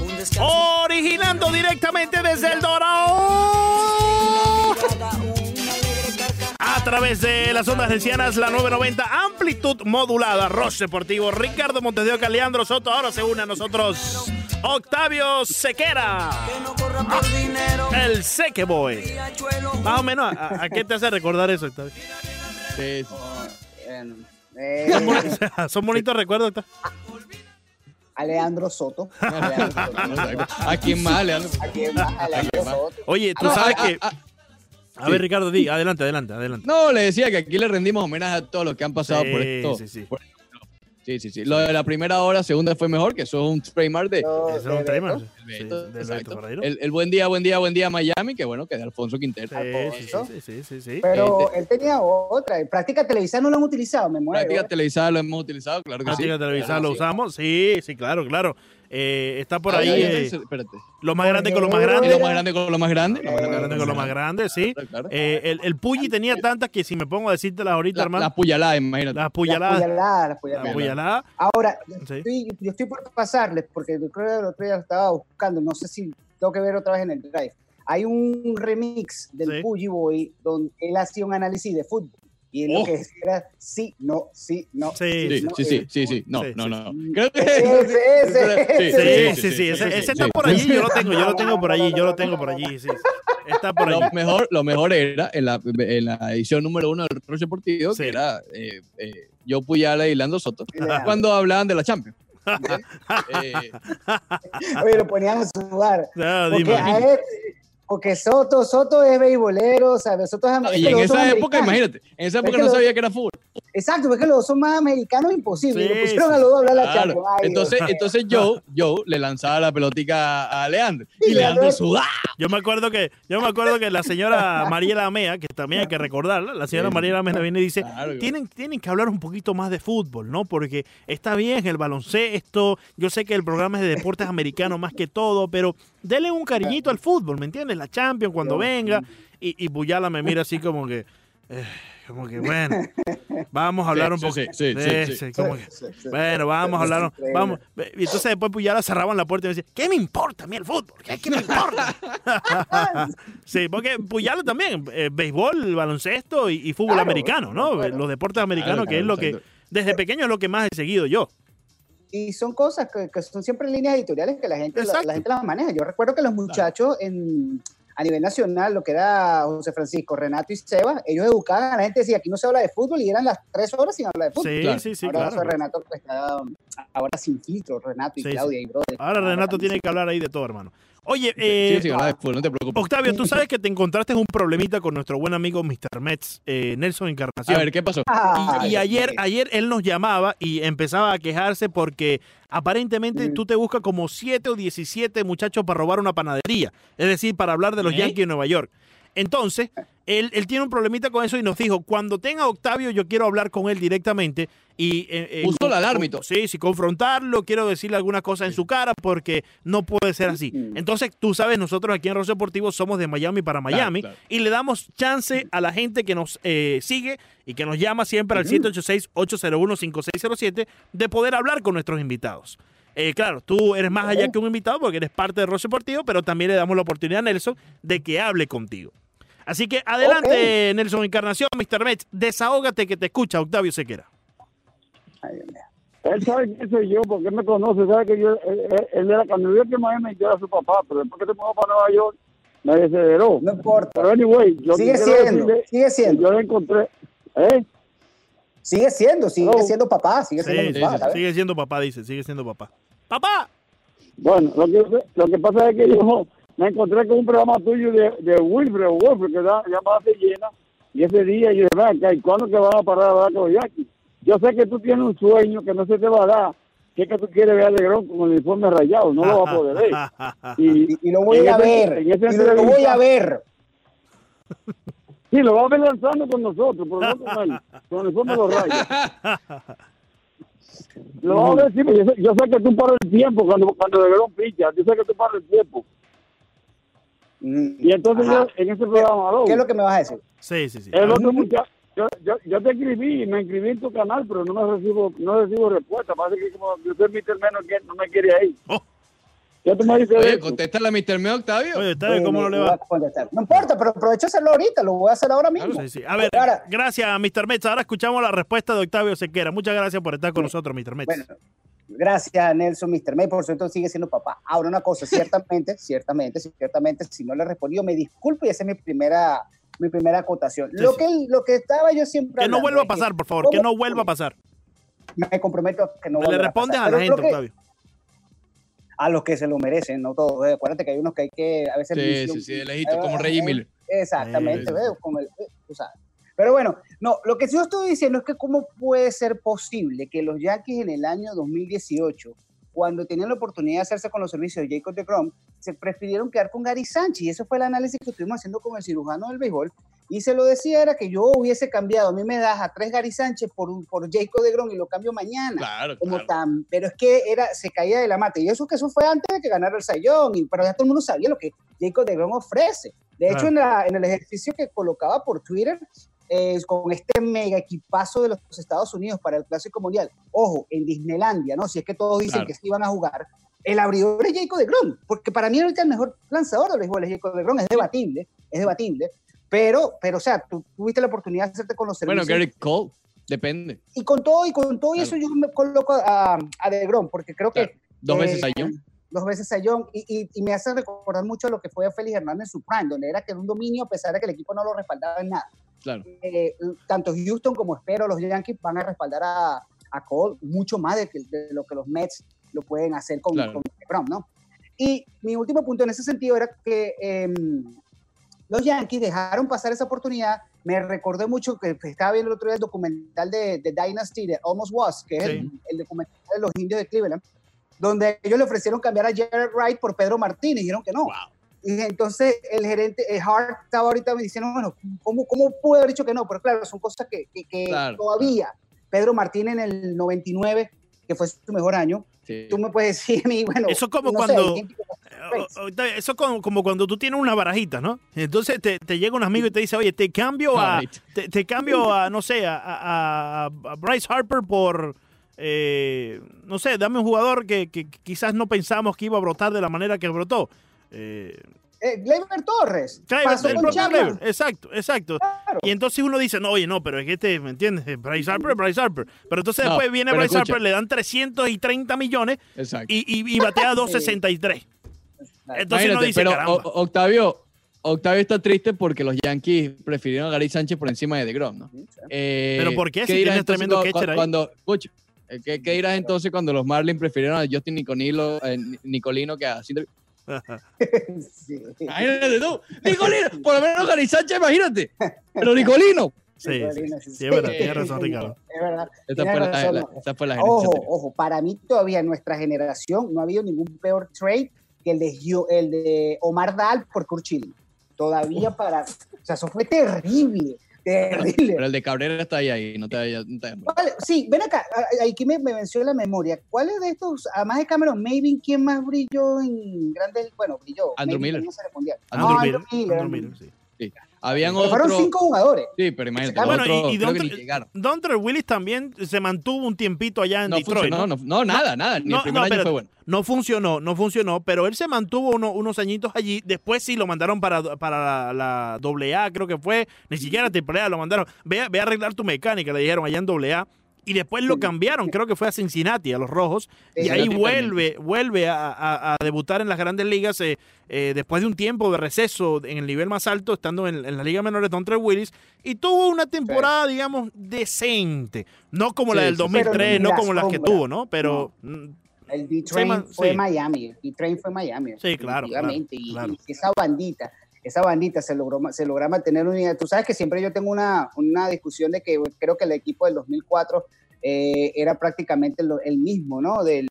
Un descanso, Originando directamente desde el Dorado. A través de las ondas hercianas, la 990, amplitud modulada, Roche Deportivo, Ricardo Montes de Oca, Leandro Soto, ahora se une a nosotros Octavio Sequera, Que no corra por dinero. el Seque Boy. Más o menos, ¿a, a qué te hace recordar eso, Octavio? Sí, sí. Eh, Son bonitos recuerdos, Octavio. a Leandro Soto. A Leandro Soto. ¿A quién más, Leandro? ¿A quién más? A Leandro más? Soto. Oye, tú sabes ah, que... A ver, Ricardo, di, adelante, adelante, adelante. No, le decía que aquí le rendimos homenaje a todos los que han pasado Sí, por esto. sí, sí. Por- sí, sí, sí. Lo de la primera hora, segunda fue mejor, que eso es un trademark de Eso es un el Sí, el, el buen día, buen día, buen día Miami, que bueno, que de Alfonso Quintero. Sí, sí, Alfonso. sí, sí, sí, sí. Pero Eh, él tenía otra. En práctica televisiva no lo han utilizado, me muero. Práctica televisada lo hemos utilizado, claro que sí. Práctica televisada lo sí. usamos. Sí, sí, claro, claro. Eh, está por Ah, ahí eh, los más grandes con los más grandes. lo más grande con lo más grande. lo más grande con los más grandes, sí. Claro, claro. Eh, el, el Pulli tenía tantas que si me pongo a decírtelas ahorita, La, hermano, la puyalada, imagínate. las Las puñaladas. puñaladas, las Las puñaladas. puñaladas. Ahora, Sí. estoy, yo estoy por pasarles, porque yo creo que el otro día lo estaba buscando, no sé si tengo que ver otra vez en el drive. Hay un remix del Sí. Puggy Boy donde él hacía un análisis de fútbol. Y él Oh. lo que decía era sí, no, sí, no. Sí, Sí, no, sí, sí, eh, sí, sí. No, no, no. Creo que. Ese, ese, Sí, ese. sí, sí, ese, está por allí, yo lo tengo, yo lo tengo por allí, yo lo tengo por allí, sí. Está por allí. Lo mejor, lo mejor era en la, en la edición número uno del Roche Deportivo, Sí. que era eh, eh, yo Puyala y Lando Soto, cuando hablaban de la Champions. Eh, Oye, lo ponían a sudar. Ah, Porque, dime. a él- porque Soto, Soto es beisbolero, o sea, Soto es es y en esa época, imagínate, en esa Es época no sabía que era fútbol. Exacto, porque los dos son más americanos imposible. Sí, lo pusieron sí, a los dos a hablar la Claro. Champions. Ay, Dios. Entonces, entonces Joe, Joe le lanzaba la pelotica a Leandro. Y Y Leandro sudaba. Yo me acuerdo que, yo me acuerdo que la señora Mariela Amea, que también hay que recordarla, la señora Sí. Mariela Amea viene y dice, Claro tienen, tienen que hablar un poquito más de fútbol, ¿no? Porque está bien el baloncesto, yo sé que el programa es de deportes americanos más que todo, pero denle un cariñito al fútbol, ¿me entiendes? La Champions cuando venga, y, y Buyala me mira así como que, eh, como que, bueno, vamos a hablar un poco. bueno, vamos a hablar, vamos. Y entonces después Puyala cerraban la puerta y me decía, ¿qué me importa a mí el fútbol? ¿Qué, qué me importa? sí, porque Puyala también, eh, béisbol, baloncesto y, y fútbol Claro, americano, ¿no? claro. Los deportes americanos, Claro, que es lo que, desde pequeño es lo que más he seguido yo. Y son cosas que, que son siempre líneas editoriales que la gente, la, la gente las maneja. Yo recuerdo que los muchachos en, a nivel nacional, lo que era José Francisco, Renato y Seba, ellos educaban a la gente, decía, aquí no se habla de fútbol y eran las tres horas sin hablar de fútbol. Sí, Claro. sí, sí, ahora claro. Renato que está ahora sin filtro, Renato y sí. Claudia y brother. Ahora Renato tiene que hablar ahí de todo, hermano. Oye, eh, sí, habla de fútbol, no te preocupes. Octavio, tú sabes que te encontraste un problemita con nuestro buen amigo Mr. Mets, eh, Nelson A Encarnación. ver, ¿qué pasó? Y, y ayer, ayer él nos llamaba y empezaba a quejarse porque aparentemente Mm. tú te buscas como 7 o 17 muchachos para robar una panadería. Es decir, para hablar de los ¿Eh? Yankees de Nueva York. Entonces, él, él tiene un problemita con eso y nos dijo, cuando tenga Octavio yo quiero hablar con él directamente y... eh, eh, Puso con- todo. Sí, sí, confrontarlo, quiero decirle algunas cosas en su cara porque no puede ser así. Mm. Entonces, tú sabes, nosotros aquí en Rosso Deportivo somos de Miami para Miami claro. y le damos chance a la gente que nos eh, sigue y que nos llama siempre al 786-801-5607 de poder hablar con nuestros invitados. Eh, claro, tú eres más allá que un invitado porque eres parte de Rosso Deportivo, pero también le damos la oportunidad a Nelson de que hable contigo. Así que adelante, Nelson Encarnación, Mr. Mets, desahógate que te escucha Octavio Sequera. Ay, Dios mío. Él sabe quién soy yo, porque él me conoce, sabe que yo, él, él- él era cuando vivía aquí en Miami, yo era su papá, pero después que se mudó para Nueva York, me desederó. No importa. Pero anyway, yo Sigue siendo, decirle sigue siendo, Yo le encontré, ¿eh? sigue siendo, sigue Hello. siendo papá, sigue Sí, siendo sí, papá, sí, sigue siendo papá, dice, sigue siendo papá. ¡Papá! Bueno, lo que, lo que pasa es que yo me encontré con un programa tuyo de, de Wilfred, Wilfred, que da, llamada Se Llena, y ese día yo dije, "Ven acá, ¿y cuándo que van a parar a Yankees? yo sé que tú tienes un sueño que no se te va a dar, que es que tú quieres ver a Legrón con el uniforme rayado, no lo vas a poder ver. Y, Y, y lo voy a ese- ver. Y lo, lo voy a ver. Sí, lo vas a ver lanzando con nosotros, pero no con él, con el uniforme de los rayos. Lo vas a ver, sí, pero yo sé, yo sé que tú paras el tiempo cuando, cuando Legrón picha, yo sé que tú paras el tiempo. Mm, Y entonces ajá. yo, en ese programa, ¿Qué es lo que me vas a decir? Sí, sí, sí. el otro muchacho, yo, yo, yo te escribí, me inscribí en tu canal, pero no me recibo, no recibo respuesta. Parece que como yo soy Mr. Menos que no me quiere ahí. Oh. Ya tú me dices Oye, contéstale a Mr. Me Octavio. Oye, ¿está bien? ¿Cómo no le va? a. No importa, pero aprovecho a hacerlo ahorita, lo voy a hacer ahora mismo. Sí, sí. A ver, Ahora, gracias, Mr. Metz. Ahora escuchamos la respuesta de Octavio Sequera. Muchas gracias por estar con nosotros, Mr. Metz. Bueno, gracias Nelson, Mr. May, por cierto sigue siendo papá. Ahora una cosa, ciertamente, ciertamente, ciertamente, si no le he respondido, me disculpo y esa es mi primera, mi primera acotación. Sí, lo, sí. Que, lo que estaba yo siempre que no vuelva a pasar, por favor. ¿cómo- Que no vuelva a pasar. Me comprometo a que no Le vuelva respondes a pasar. la Pero gente, creo que Octavio. A los que se lo merecen, no todos. eh. Acuérdate que hay unos que hay que, a veces... Sí, sí, sí, de lejito, como Eh, Reggie eh, Miller. Exactamente, Sí, sí, veo, como el- eh, tú sabes. Pero bueno, no, lo que yo estoy diciendo es que cómo puede ser posible que los Yankees en el año 2018, cuando tenían la oportunidad de hacerse con los servicios de Jacob de Grom, se prefirieron quedar con Gary Sánchez. Y ese fue el análisis que estuvimos haciendo con el cirujano del béisbol. Y se lo decía era que yo hubiese cambiado, a mí me das a tres Gary Sánchez por, un- por Jacob de Grom y lo cambio mañana Claro, como claro. tan, pero es que era, se caía de la mata. Y eso que eso fue antes de que ganara el Sayón, y pero ya todo el mundo sabía lo que Jacob de Grom ofrece. De hecho, en, la- en el ejercicio que colocaba por Twitter, eh, con este mega equipazo de los Estados Unidos para el Clásico Mundial, ojo, en Disneylandia, ¿no? Si es que todos dicen Claro. que sí iban a jugar, el abridor es Jacob de Grom, porque para mí ahorita el mejor lanzador del béisbol es Jacob de Grom, es debatible, es debatible, pero, pero o sea, tú tuviste la oportunidad de hacerte con los Bueno, Gary Cole, depende. y con todo y con todo Claro. eso yo me coloco a, a DeGrom porque creo Claro. que Dos eh, veces a John. dos veces a John y, y- y me hace recordar mucho lo que fue Félix Hernández en su prime donde era que era un dominio a pesar de que el equipo no lo respaldaba en nada Claro. Eh, tanto Houston como espero los Yankees van a respaldar a, a Cole mucho más de, que- de lo que los Mets lo pueden hacer con, Claro. con DeGrom, ¿no? y mi último punto en ese sentido era que em, los Yankees dejaron pasar esa oportunidad. Me recordé mucho que estaba viendo el otro día el documental de, de Dynasty, de Almost Was, que es el, Sí. el documental de los indios de Cleveland, donde ellos le ofrecieron cambiar a Jared Wright por Pedro Martínez, y dijeron que no. Y entonces el gerente, Hart, estaba ahorita me diciendo, bueno, ¿cómo, cómo pude haber dicho que no? Pero claro, son cosas que, que- que Claro, todavía. Pedro Martínez en el 99, que fue su mejor año, Sí. tú me puedes decir a mí, bueno, Eso como no cuando- Eso es como, como cuando tú tienes una barajita, ¿no? Entonces te, te llega un amigo y te dice, oye, te cambio a, te, te cambio a, no sé, a, a- a Bryce Harper por, eh, no sé, dame un jugador que, que quizás no pensamos que iba a brotar de la manera que brotó. Eh, Eh, Gleyber Torres. Gleyber- pasó el con propio Chapman. Gleyber, Exacto, exacto. Claro. Y entonces uno dice, no, oye, no, pero es que este, ¿me entiendes? Bryce Harper, Bryce Harper. Pero entonces No, después viene Bryce escucha. Harper, le dan 330 millones Exacto. y, y, y batea 263. Entonces uno Imagínate, dice, pero caramba. O- Octavio, Octavio está triste porque los Yankees prefirieron a Gary Sánchez por encima de DeGrom, ¿no? Eh, ¿Pero por qué? Si entonces tremendo cu- catcher ahí. Cuando, escucha, eh, ¿qué, qué dirás entonces cuando los Marlins prefirieron a Justin Nicolino, eh, Nicolino que a Cinder- Sí. Imagínate tú, Nicolino, por lo menos Gary Sánchez, imagínate. Pero Nicolino. Sí, sí, Sí, sí, es verdad, sí, tienes sí, razón, Ricardo. Es verdad. Esta fue la, razón, la- no. esta fue la gerencia Ojo, ojo, para mí todavía en nuestra generación no ha habido ningún peor trade que el de, el de Omar Dal por Kurt Schilling. Todavía para... O sea, eso fue terrible, terrible. Pero el de Cabrera está ahí, ahí no te vayas. no. ¿Cuál- Sí, ven acá, aquí me, me venció la memoria. ¿Cuáles de estos, además de Cameron Maven, quién más brilló en grandes, bueno, brilló? Andrew Maybe Miller. Mundial. Andrew No, Miller, Andrew Miller. Andrew Miller, sí. Habían Pero fueron cinco jugadores. Sí, pero imagínate, Bueno, otros y, y Dontre- Willis también se mantuvo un tiempito allá en No Detroit. funcionó, ¿no? no, no, nada, nada. Ni No, el primer año fue bueno. No funcionó, no funcionó, pero él se mantuvo uno- unos añitos allí. Después sí lo mandaron para, para la, la AA, creo que fue. Ni siquiera AAA lo mandaron. Ve, ve a arreglar tu mecánica, le dijeron allá en AA. Y después lo cambiaron, creo que fue a Cincinnati, a los Rojos. Y ahí vuelve, vuelve a, a- a debutar en las grandes ligas eh, eh, después de un tiempo de receso en el nivel más alto, estando en, en la Liga Menor de Dontre Willis. Y tuvo una temporada, digamos, decente. No como la del sí, sí. 2003, Pero ni no como las que tuvo, ¿no? Pero mm, El D-Train fue sí. Miami, el D-Train fue Miami. Sí, claro, definitivamente. claro, y, claro. y esa bandita, esa bandita se logró, se logra mantener unida. Tú sabes que siempre yo tengo una, una discusión de que creo que el equipo del 2004 eh, era prácticamente lo- el mismo, ¿no? Del,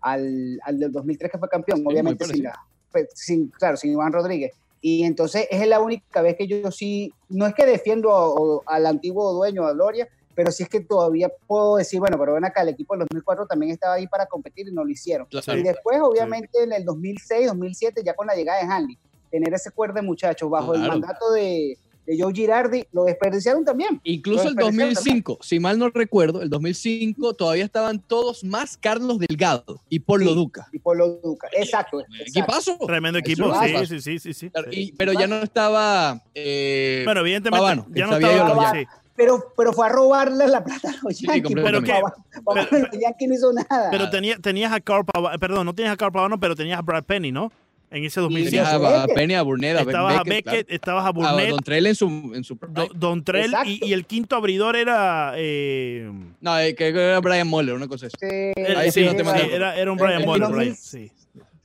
al, al del 2003 que fue campeón, muy obviamente sin, la- pues, sin- claro, sin Iván Rodríguez. Y entonces es la única vez que yo, sí, no es que defiendo a- al antiguo dueño, a Gloria, pero sí es que todavía puedo decir, bueno, pero ven acá, el equipo del 2004 también estaba ahí para competir y no lo hicieron. Claro. Y después, obviamente, en el 2006, 2007, ya con la llegada de Hanley, tener ese cuerdo de muchachos bajo el mandato de, de Joe Girardi, lo desperdiciaron también. Incluso el desperdiciaron 2005, si mal no recuerdo, el 2005 todavía estaban todos más Carlos Delgado y Polo Sí. Duca. Y Polo Duca. Exacto. exacto. Equipazo. Tremendo equipo, sí, sí, sí, sí, sí. Claro, Sí. y- pero ya no estaba. eh, Bueno, evidentemente, Pavano, ya no estaba. sí. Pero, pero fue a robarle la plata a los Sí, Yankees. Pero que, los Yankees no hizo nada. pero tenía, tenías a Carl Pavano, perdón, no tenías a Carl Pavano, pero tenías a Brad Penny, ¿no? En ese 2005. tenías sí, a. Penny, a Burnett, a Estabas a Beckett, Beckett, estabas a claro. a Burnett, Don Trell en su, en su Do- Don Trell y, y el quinto abridor era. Eh, No, eh, que era Brian Moller, una cosa así. Sí, Ahí sí sí, no te sí, era, era un El- Brian el Moller, 2000 right, sí.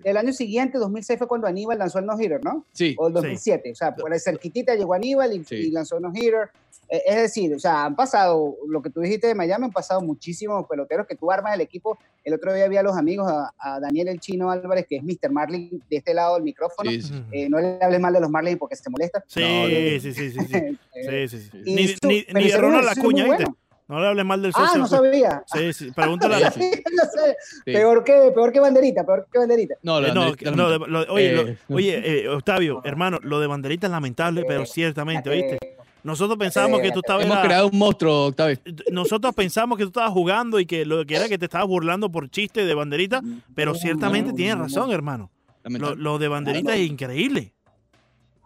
El año siguiente, 2006, fue cuando Aníbal lanzó el no-hitter, ¿no? Sí. O el 2007. O sea, por ahí cerquitita llegó Aníbal y, Sí. y lanzó el no-hitter. Eh, es decir, o sea, han pasado, lo que tú dijiste de Miami, han pasado muchísimos peloteros que tú armas el equipo. El otro día vi a los amigos, a, a Daniel El Chino Álvarez, que es Mr. Marlin, de este lado del micrófono. Sí, sí. Ujú. Eh, no le hables mal de los Marlins porque se molesta. Sí, No, sí, sí, sí, sí. Sí, sí, sí. y Ni, su- ni, ni de Ronald Acuña, ¿viste? bueno. No le hables mal del Ah, socio. no sabía. Sí, sí. Pregúntale a Sí, sí. No sé. Sí. Peor, que, peor que banderita, peor que banderita. No, Eh, no, no, de- lo- oye, Eh, lo- oye eh, Octavio, hermano, lo de banderita es lamentable, pero ciertamente, ¿oíste? Eh, Nosotros pensábamos que tú estabas... Hemos era- creado un monstruo, Octavio. nosotros pensamos que tú estabas jugando y que lo que era que te estabas burlando por chiste de banderita, pero ciertamente no, tienes no, razón, no. hermano. Lo, de banderita es increíble.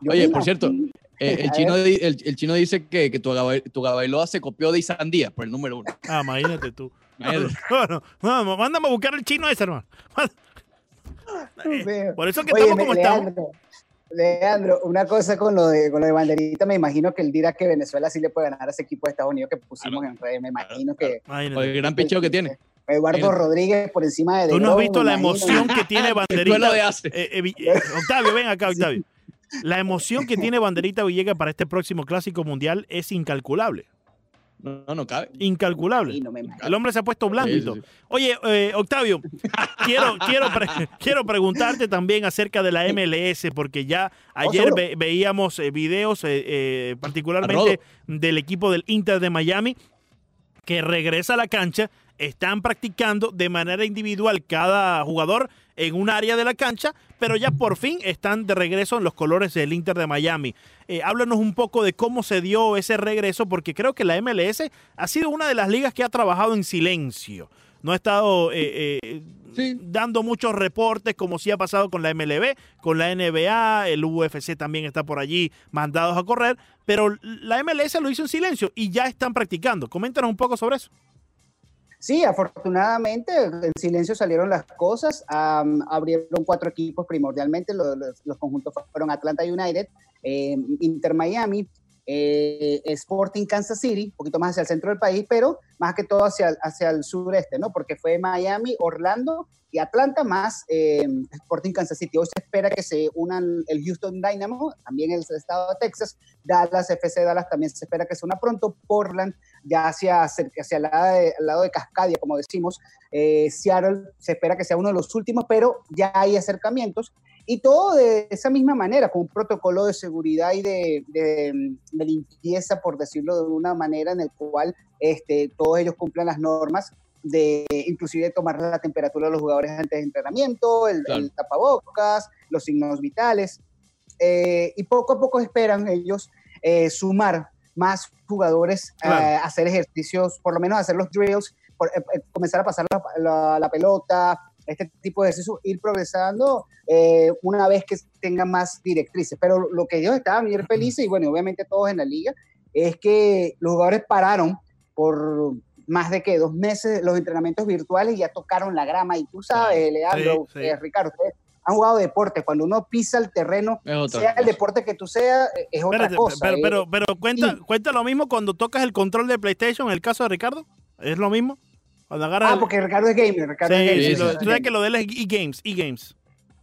Oye, por cierto, Eh, el, chino, el, el chino dice que, que tu, tu Gabailoa se copió de Isandía por el número uno. Ah, imagínate tú. Bueno, mándame a buscar el chino ese, hermano. Eh. Por eso que Oye, estamos como estamos. Leandro, una cosa con lo de con lo de banderita, me imagino que él dirá que Venezuela sí le puede ganar a ese equipo de Estados Unidos que pusimos en redes. Me imagino que el gran picheo que tiene. Eduardo. Rodríguez por encima de Tú no has visto la emoción que tiene banderita. de hace. Eh, eh, eh, Octavio, ven acá, Octavio. La emoción que tiene Banderita Villegas para este próximo clásico mundial es incalculable. No, no, no cabe. Incalculable. No. El hombre se ha puesto blanco Sí, y sí, todo. sí. Oye, eh, Octavio, quiero, quiero, pre- quiero preguntarte también acerca de la MLS, porque ya ayer seguro. ve- veíamos eh, videos, eh, eh, particularmente del equipo del Inter de Miami, que regresa a la cancha, están practicando de manera individual cada jugador en un área de la cancha, pero ya por fin están de regreso en los colores del Inter de Miami. Eh, háblanos un poco de cómo se dio ese regreso, porque creo que la MLS ha sido una de las ligas que ha trabajado en silencio. No ha estado eh, eh, Sí. dando muchos reportes, como sí ha pasado con la MLB, con la NBA, el UFC también está por allí mandados a correr, pero la MLS lo hizo en silencio y ya están practicando. Coméntanos un poco sobre eso. Sí, afortunadamente en silencio salieron las cosas. am, abrieron cuatro equipos primordialmente. Los conjuntos fueron Atlanta United, eh, Inter Miami, eh, Sporting Kansas City, un poquito más hacia el centro del país, pero más que todo hacia, hacia el sureste, ¿no? Porque fue Miami, Orlando y Atlanta más eh, Sporting Kansas City. Hoy se espera que se unan el Houston Dynamo, también el estado de Texas, Dallas, FC Dallas también se espera que se una pronto, Portland ya hacia, hacia el lado de, al lado de Cascadia, como decimos, eh, Seattle se espera que sea uno de los últimos, pero ya hay acercamientos y todo de esa misma manera, con un protocolo de seguridad y de, de- de limpieza, por decirlo de una manera, en el cual este, todos ellos cumplan las normas de inclusive tomar la temperatura de los jugadores antes de entrenamiento, el, Claro. el tapabocas, los signos vitales, eh, y poco a poco esperan ellos eh, sumar más jugadores Claro. a hacer ejercicios, por lo menos hacer los drills, por- eh, eh, comenzar a pasar la, la- la pelota, este tipo de ejercicios, ir progresando eh, una vez que tengan más directrices. Pero lo que ellos estaban bien felices, y bueno, obviamente todos en la liga, es que los jugadores pararon por más de que dos meses los entrenamientos virtuales y ya tocaron la grama. Y tú sabes, Leandro, Sí, sí. eh, Ricardo, ustedes han jugado deporte. Cuando uno pisa el terreno, otra sea el deporte que tú seas, eh, es otra Espérate, cosa. pero, eh. pero, pero cuenta, Sí. cuenta lo mismo cuando tocas el control de PlayStation en el caso de Ricardo. ¿Es lo mismo? Cuando Ah, el- porque Ricardo es gamer. Ricardo Sí, es gamer. sí, sí, lo- sí. tú sabes que lo de él es e-games, e-games.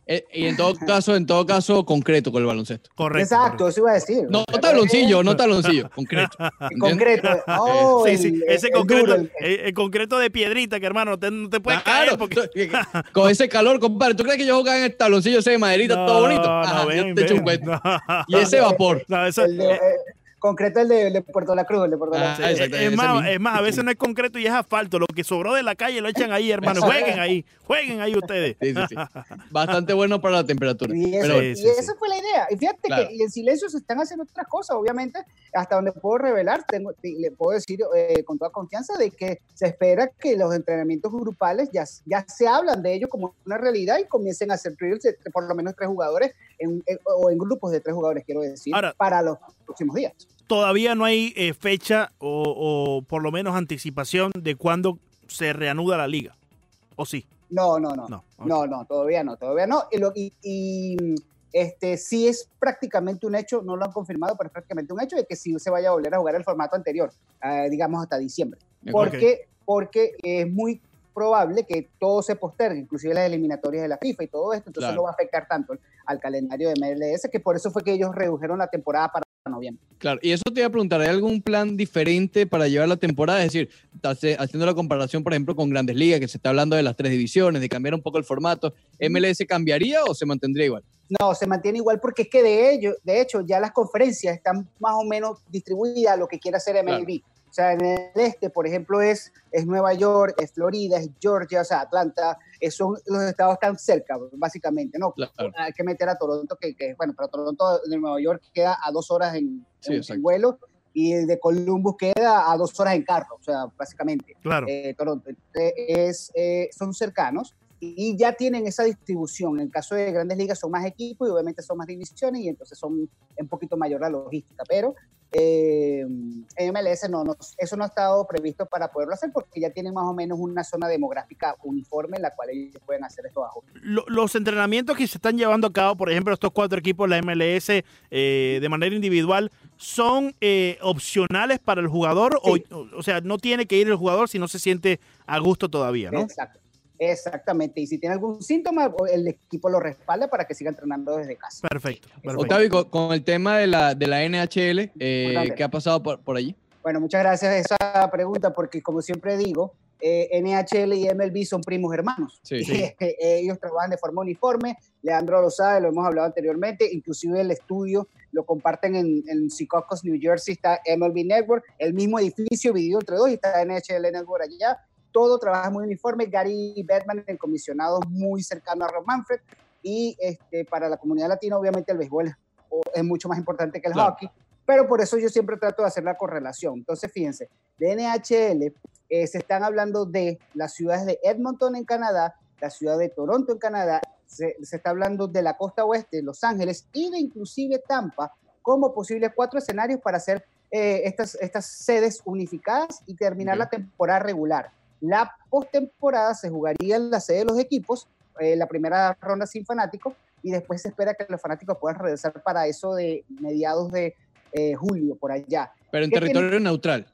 Eh, y en todo caso, en todo caso, concreto con el baloncesto. Correcto. Exacto, eso iba a decir. No tabloncillo, no tabloncillo, concreto. Concreto. Oh, Sí, el- sí, ese el concreto, el- concreto de piedrita, que hermano, te- no te puedes Claro, caer porque... con ese calor, compadre. ¿Tú crees que yo jugaba en el tabloncillo ese de maderita todo bonito? Ajá, ven, yo te echo un ven. cuento. No. Y ese vapor. No, eso- el de- eh, eh, concreto el de, el de Puerto La Cruz, el de Puerto La Ah, Cruz. eh, exacto, es, más, es más, a veces no es concreto y es asfalto. Lo que sobró de la calle lo echan ahí, hermano. Jueguen ahí, jueguen ahí ustedes. Sí, sí, sí. Bastante bueno para la temperatura. Y, eso- Pero bueno, y Sí, sí, esa sí. fue la idea. Y fíjate Claro. que en silencio se están haciendo otras cosas, obviamente, hasta donde puedo revelar, tengo, le puedo decir eh, con toda confianza de que se espera que los entrenamientos grupales ya, ya se hablan de ello como una realidad y comiencen a hacer drills de por lo menos tres jugadores en- en- o en grupos de tres jugadores, quiero decir, Ahora- para los próximos días. Todavía no hay eh, fecha o, o por lo menos anticipación de cuándo se reanuda la liga. ¿O sí? No, no, no. No. No, todavía no, todavía no. Y, lo- y- y, este sí es prácticamente un hecho, no lo han confirmado, pero es prácticamente un hecho de que sí se vaya a volver a jugar el formato anterior, eh, digamos hasta diciembre. de acuerdo. Porque, porque es muy probable que todo se postergue, inclusive las eliminatorias de la FIFA y todo esto, entonces Claro. no va a afectar tanto al calendario de MLS, que por eso fue que ellos redujeron la temporada para noviembre. Claro, y eso te iba a preguntar, ¿hay algún plan diferente para llevar la temporada? Es decir, haciendo la comparación, por ejemplo, con Grandes Ligas, que se está hablando de las tres divisiones, de cambiar un poco el formato, ¿MLS cambiaría o se mantendría igual? No, se mantiene igual porque es que de ello, de hecho, ya las conferencias están más o menos distribuidas a lo que quiere hacer MLB. O sea, en el este, por ejemplo, es, es Nueva York, es Florida, es Georgia, o sea, Atlanta, son los estados tan cerca, básicamente, ¿no? Claro. Hay que meter a Toronto, que, que, bueno, pero Toronto de Nueva York queda a dos horas en, Sí, en- en exacto. vuelo y el de Columbus queda a dos horas en carro, o sea, básicamente Claro. eh, Toronto. Eh, es, eh, son cercanos y ya tienen esa distribución. En el caso de grandes ligas son más equipos y obviamente son más divisiones y entonces son un poquito mayor la logística, pero eh, en MLS no, no, eso no ha estado previsto para poderlo hacer porque ya tienen más o menos una zona demográfica uniforme en la cual ellos pueden hacer estos ajustes. Lo- los entrenamientos que se están llevando a cabo, por ejemplo, estos cuatro equipos, la MLS, eh, de manera individual, ¿son eh, opcionales para el jugador? Sí. O, o sea, no tiene que ir el jugador si no se siente a gusto todavía, ¿no? Exacto. Exactamente. Y si tiene algún síntoma, el equipo lo respalda para que siga entrenando desde casa. Perfecto. perfecto. Octavio, con, con el tema de la, de la NHL, eh. ¿qué ha pasado por, por allí? Bueno, muchas gracias a esa pregunta porque como siempre digo, eh, NHL y MLB son primos hermanos. Sí, sí. Ellos trabajan de forma uniforme. Leandro lo sabe, lo hemos hablado anteriormente. Inclusive el estudio lo comparten en, en Secaucus, New Jersey, está MLB Network, el mismo edificio dividido entre dos y está NHL Network allá. Todo trabaja muy uniforme. Gary Bettman, el comisionado, muy cercano a Rob Manfred. Y este, para la comunidad latina, obviamente, el béisbol es, es mucho más importante que el Claro. hockey. Pero por eso yo siempre trato de hacer la correlación. Entonces, fíjense, de NHL eh, se están hablando de las ciudades de Edmonton en Canadá, la ciudad de Toronto en Canadá, se, se está hablando de la costa oeste, Los Ángeles y de inclusive Tampa como posibles cuatro escenarios para hacer eh, estas, estas sedes unificadas y terminar Ok. la temporada regular. La postemporada se jugaría en la sede de los equipos, eh, la primera ronda sin fanáticos, y después se espera que los fanáticos puedan regresar para eso de mediados de eh, julio, por allá. Pero en ¿Qué territorio neutral.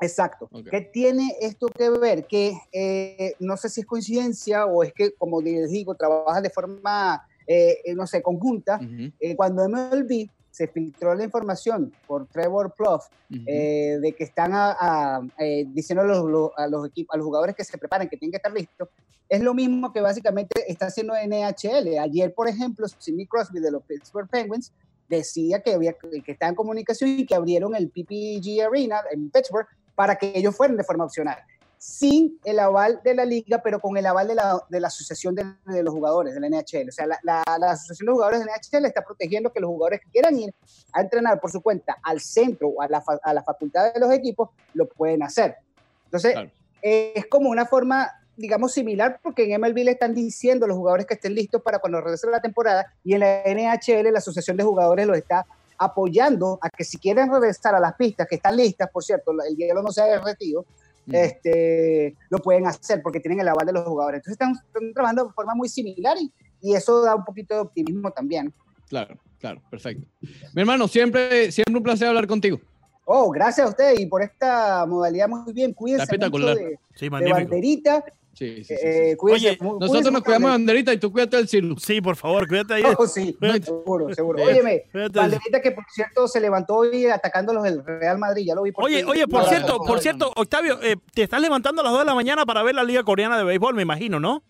Exacto. ¿Qué tiene esto que ver? Que eh, no sé si es coincidencia o es que, como les digo, trabajan de forma, eh, eh, no sé, conjunta. Ujú, Eh, cuando MLB se filtró la información por Trevor Plouffe ujú. eh, de que están a, a, eh, diciendo a los, los- a, los equipos, a los jugadores que se preparen, que tienen que estar listos, es lo mismo que básicamente está haciendo NHL. Ayer, por ejemplo, Sidney Crosby de los Pittsburgh Penguins decía que, había, que estaba en comunicación y que abrieron el PPG Arena en Pittsburgh para que ellos fueran de forma opcional, sin el aval de la liga, pero con el aval de la, de la asociación de, de los jugadores de la NHL. O sea, la, la- la asociación de jugadores de la NHL está protegiendo que los jugadores que quieran ir a entrenar por su cuenta al centro o a la, a la facultad de los equipos, lo pueden hacer. Entonces, Claro. eh, es como una forma, digamos, similar, porque en MLB le están diciendo a los jugadores que estén listos para cuando regrese la temporada, y en la NHL, la Asociación de Jugadores los está apoyando a que si quieren regresar a las pistas, que están listas, por cierto, el hielo no se ha derretido, Este, lo pueden hacer porque tienen el aval de los jugadores. Entonces están, están trabajando de forma muy similar y, y eso da un poquito de optimismo también. Claro, claro, perfecto. Mi hermano, siempre, siempre un placer hablar contigo. Oh, gracias a ustedes y por esta modalidad muy bien. Cuídense mucho espectacular. de, Sí, de banderita. Sí, sí, sí, sí. eh, cuídense Oye, mu- cuídense Nosotros nos cuidamos de de- banderita y tú cuídate del Ciru. Sí, por favor, cuídate ahí. Oh, sí, Cuídate. seguro, seguro. Sí. Óyeme, Cuídate. banderita que por cierto se levantó hoy atacando a los del Real Madrid, ya lo vi por Oye, oye, por cierto, por cierto, Octavio, eh, te estás levantando a las 2 de la mañana para ver la Liga Coreana de Béisbol, me imagino, ¿no?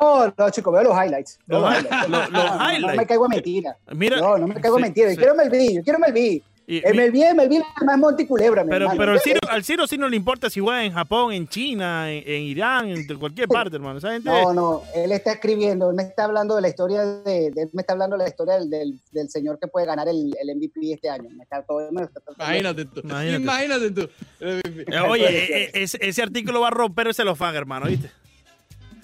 No, no, chicos, veo los highlights. Veo Los los hi- highlights. los- los No, me caigo en mentira. Mira, No, no me caigo sí, mentira. Yo sí. quiero MLB, yo quiero MLB. Y- MLB, MLB es más Monte Culebra, mi Pero, hermano. pero al Ciro, al Ciro sí no le importa si juega en Japón, en China, en, en Irán, en cualquier parte, hermano. Esa gente. No, no, él está escribiendo, él me está hablando de la historia de, de- él me está hablando de la historia del, del, del señor que puede ganar el, el MVP este año. Me está, todo, me lo está tratando. Imagínate tú. Imagínate. Imagínate tú. Eh, oye, eh, eh, ese, ese artículo va a romper el celofán, hermano, ¿viste?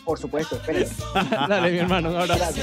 Por supuesto, espérense. Dale, mi hermano, un abrazo.